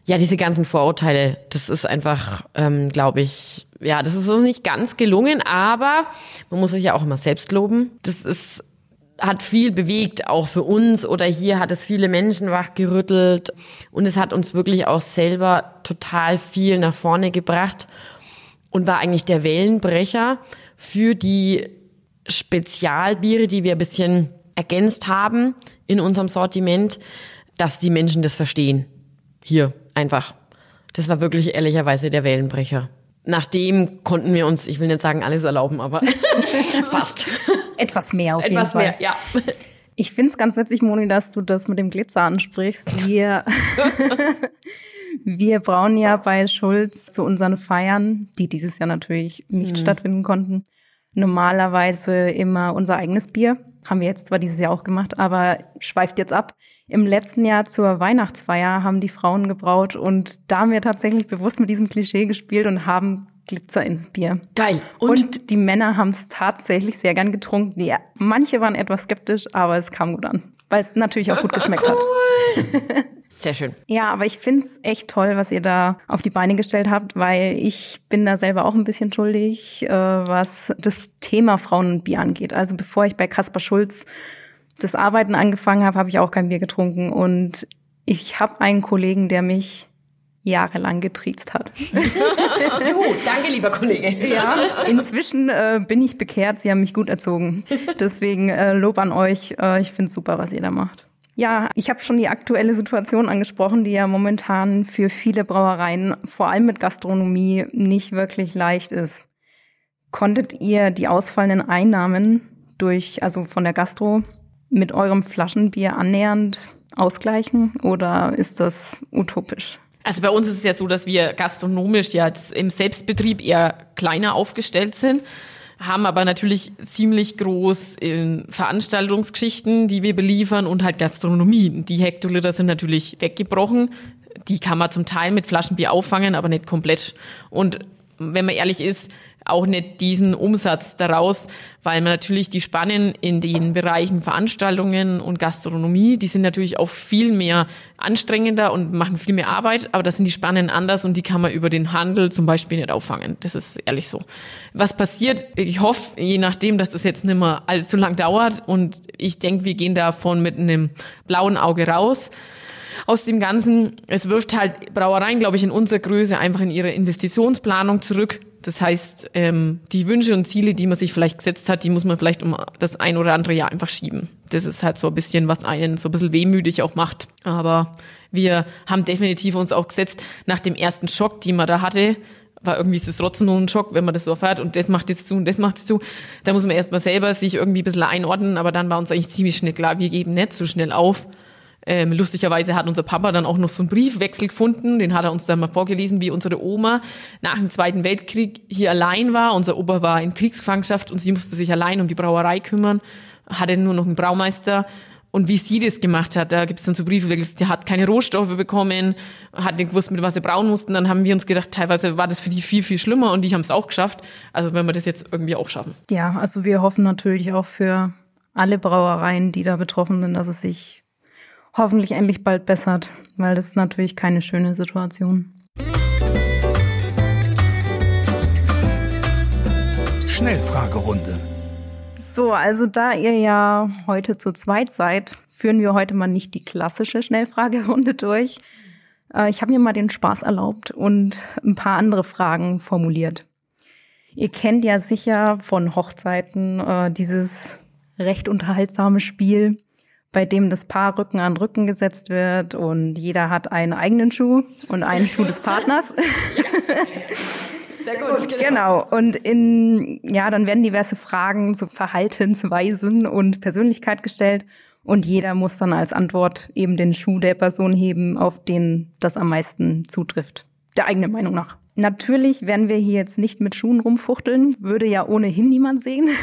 ja, diese ganzen Vorurteile, das ist einfach, ähm, glaube ich, ja, das ist uns nicht ganz gelungen, aber man muss sich ja auch immer selbst loben. Das ist hat viel bewegt, auch für uns oder hier hat es viele Menschen wachgerüttelt und es hat uns wirklich auch selber total viel nach vorne gebracht und war eigentlich der Wellenbrecher für die Spezialbiere, die wir ein bisschen ergänzt haben in unserem Sortiment, dass die Menschen das verstehen. Hier einfach. Das war wirklich ehrlicherweise der Wellenbrecher. Nachdem konnten wir uns, ich will nicht sagen alles erlauben, aber fast. Etwas mehr auf Etwas jeden Fall. mehr, ja. Ich finde es ganz witzig, Moni, dass du das mit dem Glitzer ansprichst. Wir, wir brauen ja bei Schulz zu unseren Feiern, die dieses Jahr natürlich nicht mhm. stattfinden konnten, normalerweise immer unser eigenes Bier. Haben wir jetzt zwar dieses Jahr auch gemacht, aber schweift jetzt ab. Im letzten Jahr zur Weihnachtsfeier haben die Frauen gebraut und da haben wir tatsächlich bewusst mit diesem Klischee gespielt und haben Glitzer ins Bier. Geil. Und, und die Männer haben es tatsächlich sehr gern getrunken. Die, manche waren etwas skeptisch, aber es kam gut an, weil es natürlich auch gut geschmeckt cool. hat. Sehr schön. Ja, aber ich find's echt toll, was ihr da auf die Beine gestellt habt, weil ich bin da selber auch ein bisschen schuldig, äh, was das Thema Frauen und Bier angeht. Also bevor ich bei Kaspar Schulz das Arbeiten angefangen habe, habe ich auch kein Bier getrunken. Und ich habe einen Kollegen, der mich jahrelang getriezt hat. Juhu, danke, lieber Kollege. Ja, inzwischen äh, bin ich bekehrt. Sie haben mich gut erzogen. Deswegen äh, Lob an euch. Äh, ich finde super, was ihr da macht. Ja, ich habe schon die aktuelle Situation angesprochen, die ja momentan für viele Brauereien, vor allem mit Gastronomie, nicht wirklich leicht ist. Konntet ihr die ausfallenden Einnahmen durch, also von der Gastro, mit eurem Flaschenbier annähernd ausgleichen oder ist das utopisch? Also bei uns ist es ja so, dass wir gastronomisch jetzt im Selbstbetrieb eher kleiner aufgestellt sind haben aber natürlich ziemlich groß in Veranstaltungsgeschichten, die wir beliefern und halt Gastronomie. Die Hektoliter sind natürlich weggebrochen. Die kann man zum Teil mit Flaschenbier auffangen, aber nicht komplett. Und wenn man ehrlich ist, auch nicht diesen Umsatz daraus, weil man natürlich die Spannen in den Bereichen Veranstaltungen und Gastronomie, die sind natürlich auch viel mehr anstrengender und machen viel mehr Arbeit, aber das sind die Spannen anders und die kann man über den Handel zum Beispiel nicht auffangen. Das ist ehrlich so. Was passiert? Ich hoffe, je nachdem, dass das jetzt nicht mehr allzu lang dauert und ich denke, wir gehen davon mit einem blauen Auge raus aus dem Ganzen. Es wirft halt Brauereien, glaube ich, in unserer Größe einfach in ihre Investitionsplanung zurück Das heißt, ähm, die Wünsche und Ziele, die man sich vielleicht gesetzt hat, die muss man vielleicht um das ein oder andere Jahr einfach schieben. Das ist halt so ein bisschen, was einen so ein bisschen wehmütig auch macht. Aber wir haben definitiv uns auch gesetzt, nach dem ersten Schock, den man da hatte, war irgendwie ist es trotzdem nur ein Schock, wenn man das so erfährt und das macht jetzt zu und das macht jetzt zu. Da muss man erstmal selber sich irgendwie ein bisschen einordnen, aber dann war uns eigentlich ziemlich schnell klar, wir geben nicht so schnell auf. Ähm, lustigerweise hat unser Papa dann auch noch so einen Briefwechsel gefunden, den hat er uns dann mal vorgelesen, wie unsere Oma nach dem Zweiten Weltkrieg hier allein war. Unser Opa war in Kriegsgefangenschaft und sie musste sich allein um die Brauerei kümmern, hatte nur noch einen Braumeister und wie sie das gemacht hat. Da gibt es dann so Briefe, die hat keine Rohstoffe bekommen, hat nicht gewusst, mit was sie brauen mussten. Dann haben wir uns gedacht, teilweise war das für die viel, viel schlimmer und die haben es auch geschafft. Also wenn wir das jetzt irgendwie auch schaffen. Ja, also wir hoffen natürlich auch für alle Brauereien, die da betroffen sind, dass es sich hoffentlich endlich bald bessert, weil das ist natürlich keine schöne Situation. Schnellfragerunde. So, also da ihr ja heute zu zweit seid, führen wir heute mal nicht die klassische Schnellfragerunde durch. Äh, ich habe mir mal den Spaß erlaubt und ein paar andere Fragen formuliert. Ihr kennt ja sicher von Hochzeiten äh, dieses recht unterhaltsame Spiel, bei dem das Paar Rücken an Rücken gesetzt wird und jeder hat einen eigenen Schuh und einen Schuh des Partners. Sehr gut, genau. genau. Und in, ja, dann werden diverse Fragen zu Verhaltensweisen und Persönlichkeit gestellt. Und jeder muss dann als Antwort eben den Schuh der Person heben, auf den das am meisten zutrifft. Der eigenen Meinung nach. Natürlich werden wir hier jetzt nicht mit Schuhen rumfuchteln, würde ja ohnehin niemand sehen.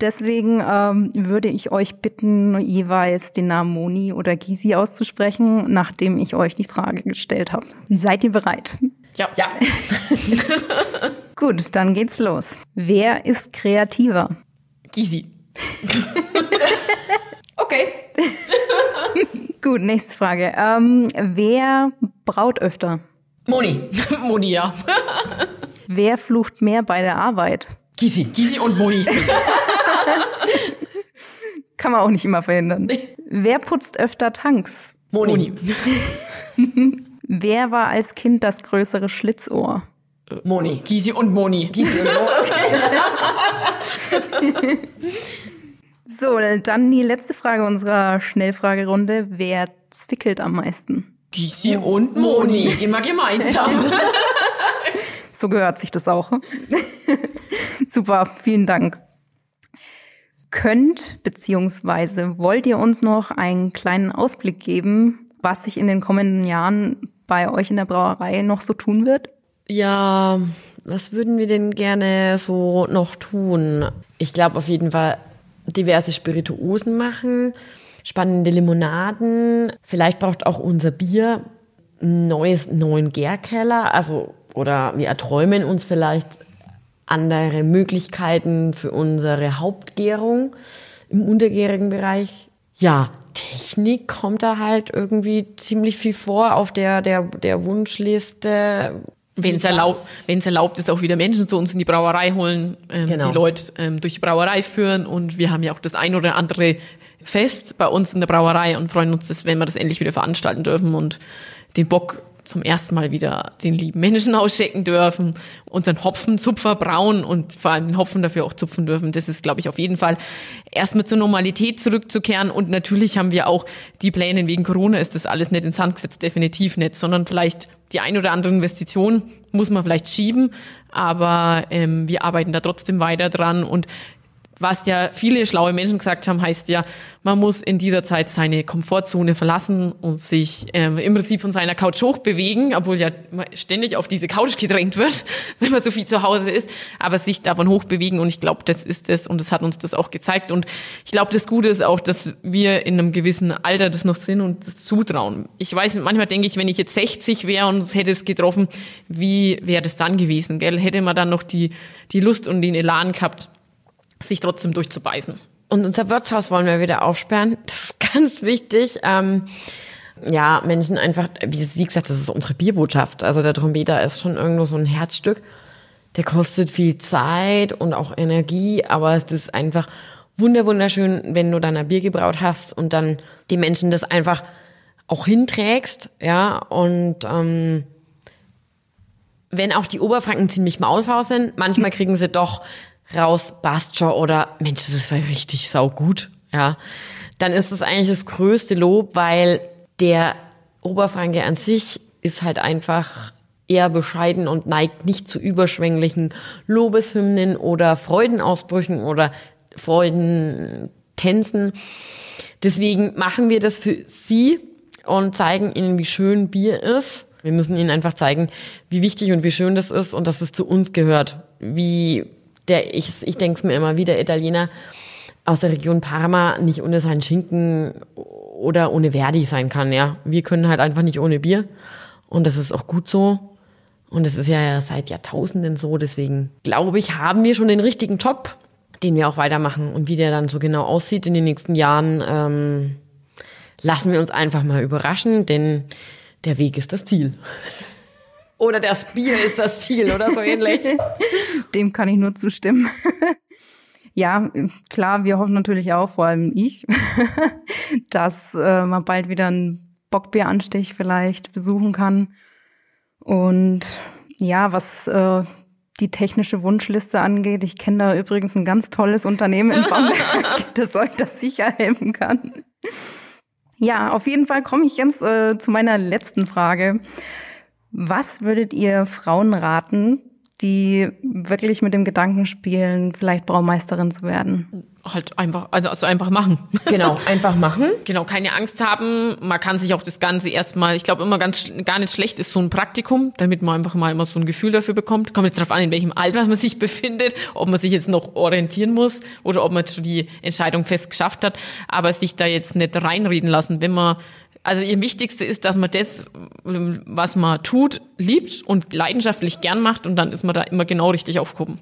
Deswegen ähm, würde ich euch bitten, jeweils den Namen Moni oder Gysi auszusprechen, nachdem ich euch die Frage gestellt habe. Seid ihr bereit? Ja. ja. Gut, dann geht's los. Wer ist kreativer? Gysi. okay. Gut, nächste Frage. Ähm, wer braut öfter? Moni. Moni, ja. wer flucht mehr bei der Arbeit? Gysi. Gysi und Moni. Kann man auch nicht immer verhindern. Wer putzt öfter Tanks? Moni. Moni. Wer war als Kind das größere Schlitzohr? Moni. Gysi und Moni. Gysi und Moni. Okay. so, dann die letzte Frage unserer Schnellfragerunde. Wer zwickelt am meisten? Gysi und Moni. Immer gemeinsam. so gehört sich das auch. Super, vielen Dank. Könnt beziehungsweise wollt ihr uns noch einen kleinen Ausblick geben, was sich in den kommenden Jahren bei euch in der Brauerei noch so tun wird? Ja, was würden wir denn gerne so noch tun? Ich glaube auf jeden Fall diverse Spirituosen machen, spannende Limonaden. Vielleicht braucht auch unser Bier ein neues, neuen Gärkeller. Also, oder wir erträumen uns vielleicht andere Möglichkeiten für unsere Hauptgärung im untergärigen Bereich. Ja, Technik kommt da halt irgendwie ziemlich viel vor auf der, der, der Wunschliste. Wenn es es erlaubt ist, auch wieder Menschen zu uns in die Brauerei holen, ähm, genau. die Leute ähm, durch die Brauerei führen und wir haben ja auch das ein oder andere Fest bei uns in der Brauerei und freuen uns, dass, wenn wir das endlich wieder veranstalten dürfen und den Bock zum ersten Mal wieder den lieben Menschen ausschecken dürfen, unseren Hopfenzupfer brauen und vor allem den Hopfen dafür auch zupfen dürfen. Das ist, glaube ich, auf jeden Fall erstmal zur Normalität zurückzukehren. Und natürlich haben wir auch die Pläne, wegen Corona ist das alles nicht ins Sand gesetzt, definitiv nicht, sondern vielleicht die ein oder andere Investition muss man vielleicht schieben, aber ähm, wir arbeiten da trotzdem weiter dran und was ja viele schlaue Menschen gesagt haben, heißt ja, man muss in dieser Zeit seine Komfortzone verlassen und sich ähm, im Prinzip von seiner Couch hochbewegen, obwohl ja ständig auf diese Couch gedrängt wird, wenn man so viel zu Hause ist, aber sich davon hochbewegen und ich glaube, das ist es und das hat uns das auch gezeigt und ich glaube, das Gute ist auch, dass wir in einem gewissen Alter das noch sind und das zutrauen. Ich weiß, manchmal denke ich, wenn ich jetzt 60 wäre und hätte es getroffen, wie wäre das dann gewesen, gell? Hätte man dann noch die, die Lust und den Elan gehabt, sich trotzdem durchzubeißen. Und unser Wirtshaus wollen wir wieder aufsperren. Das ist ganz wichtig. Ähm, ja, Menschen einfach, wie sie gesagt, das ist unsere Bierbotschaft. Also der Trompeter ist schon irgendwo so ein Herzstück. Der kostet viel Zeit und auch Energie, aber es ist einfach wunder wunderschön, wenn du dann ein Bier gebraut hast und dann die Menschen das einfach auch hinträgst, ja, und ähm, wenn auch die Oberfranken ziemlich maulfaul sind, manchmal kriegen sie doch raus, passt oder Mensch, das war richtig saugut, ja. Dann ist das eigentlich das größte Lob, weil der Oberfranke an sich ist halt einfach eher bescheiden und neigt nicht zu überschwänglichen Lobeshymnen oder Freudenausbrüchen oder Freudentänzen. Deswegen machen wir das für sie und zeigen ihnen, wie schön Bier ist. Wir müssen ihnen einfach zeigen, wie wichtig und wie schön das ist und dass es zu uns gehört. Wie der, ich, ich denke es mir immer wieder, Italiener aus der Region Parma nicht ohne seinen Schinken oder ohne Verdi sein kann, ja. Wir können halt einfach nicht ohne Bier. Und das ist auch gut so. Und es ist ja seit Jahrtausenden so. Deswegen glaube ich, haben wir schon den richtigen Job, den wir auch weitermachen. Und wie der dann so genau aussieht in den nächsten Jahren, ähm, lassen wir uns einfach mal überraschen, denn der Weg ist das Ziel. Oder das Bier ist das Ziel oder so ähnlich. Dem kann ich nur zustimmen. ja, klar, wir hoffen natürlich auch, vor allem ich, dass äh, man bald wieder einen Bockbieranstich vielleicht besuchen kann. Und ja, was äh, die technische Wunschliste angeht, ich kenne da übrigens ein ganz tolles Unternehmen in Bamberg, das euch das sicher helfen kann. Ja, auf jeden Fall komme ich jetzt äh, zu meiner letzten Frage. Was würdet ihr Frauen raten, die wirklich mit dem Gedanken spielen, vielleicht Braumeisterin zu werden? Halt einfach, also, also einfach machen. Genau, einfach machen. Genau, keine Angst haben. Man kann sich auch das Ganze erstmal, ich glaube immer ganz gar nicht schlecht ist so ein Praktikum, damit man einfach mal immer so ein Gefühl dafür bekommt. Kommt jetzt darauf an, in welchem Alter man sich befindet, ob man sich jetzt noch orientieren muss oder ob man jetzt schon die Entscheidung fest geschafft hat. Aber sich da jetzt nicht reinreden lassen, wenn man also ihr Wichtigste ist, dass man das, was man tut, liebt und leidenschaftlich gern macht und dann ist man da immer genau richtig aufgehoben.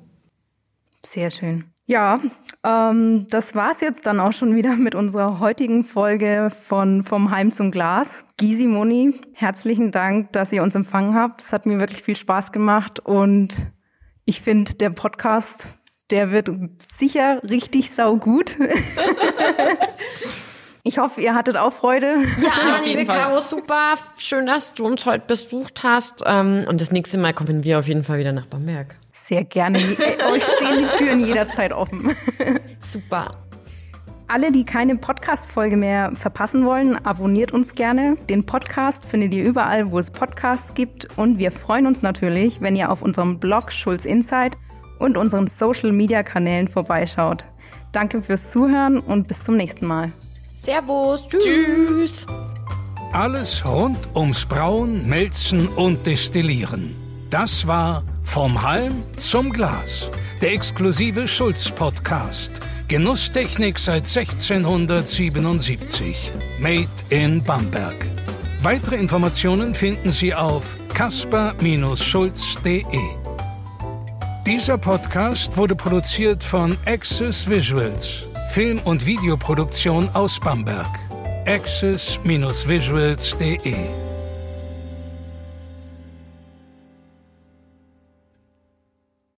Sehr schön. Ja, ähm, das war's jetzt dann auch schon wieder mit unserer heutigen Folge von Vom Heim zum Glas. Gisi Moni, herzlichen Dank, dass ihr uns empfangen habt. Es hat mir wirklich viel Spaß gemacht und ich finde, der Podcast, der wird sicher richtig saugut. Ich hoffe, ihr hattet auch Freude. Ja, liebe Caro, super. Schön, dass du uns heute besucht hast. Ähm, und das nächste Mal kommen wir auf jeden Fall wieder nach Bamberg. Sehr gerne. Euch stehen die Türen jederzeit offen. Super. Alle, die keine Podcast-Folge mehr verpassen wollen, abonniert uns gerne. Den Podcast findet ihr überall, wo es Podcasts gibt. Und wir freuen uns natürlich, wenn ihr auf unserem Blog Schulz Insight und unseren Social-Media-Kanälen vorbeischaut. Danke fürs Zuhören und bis zum nächsten Mal. Servus. Tschüss. Tschüss. Alles rund ums Brauen, Melzen und Destillieren. Das war Vom Halm zum Glas, der exklusive Schulz-Podcast. Genusstechnik seit 1677. Made in Bamberg. Weitere Informationen finden Sie auf kasper-schulz.de. Dieser Podcast wurde produziert von Access Visuals. Film- und Videoproduktion aus Bamberg. access-visuals.de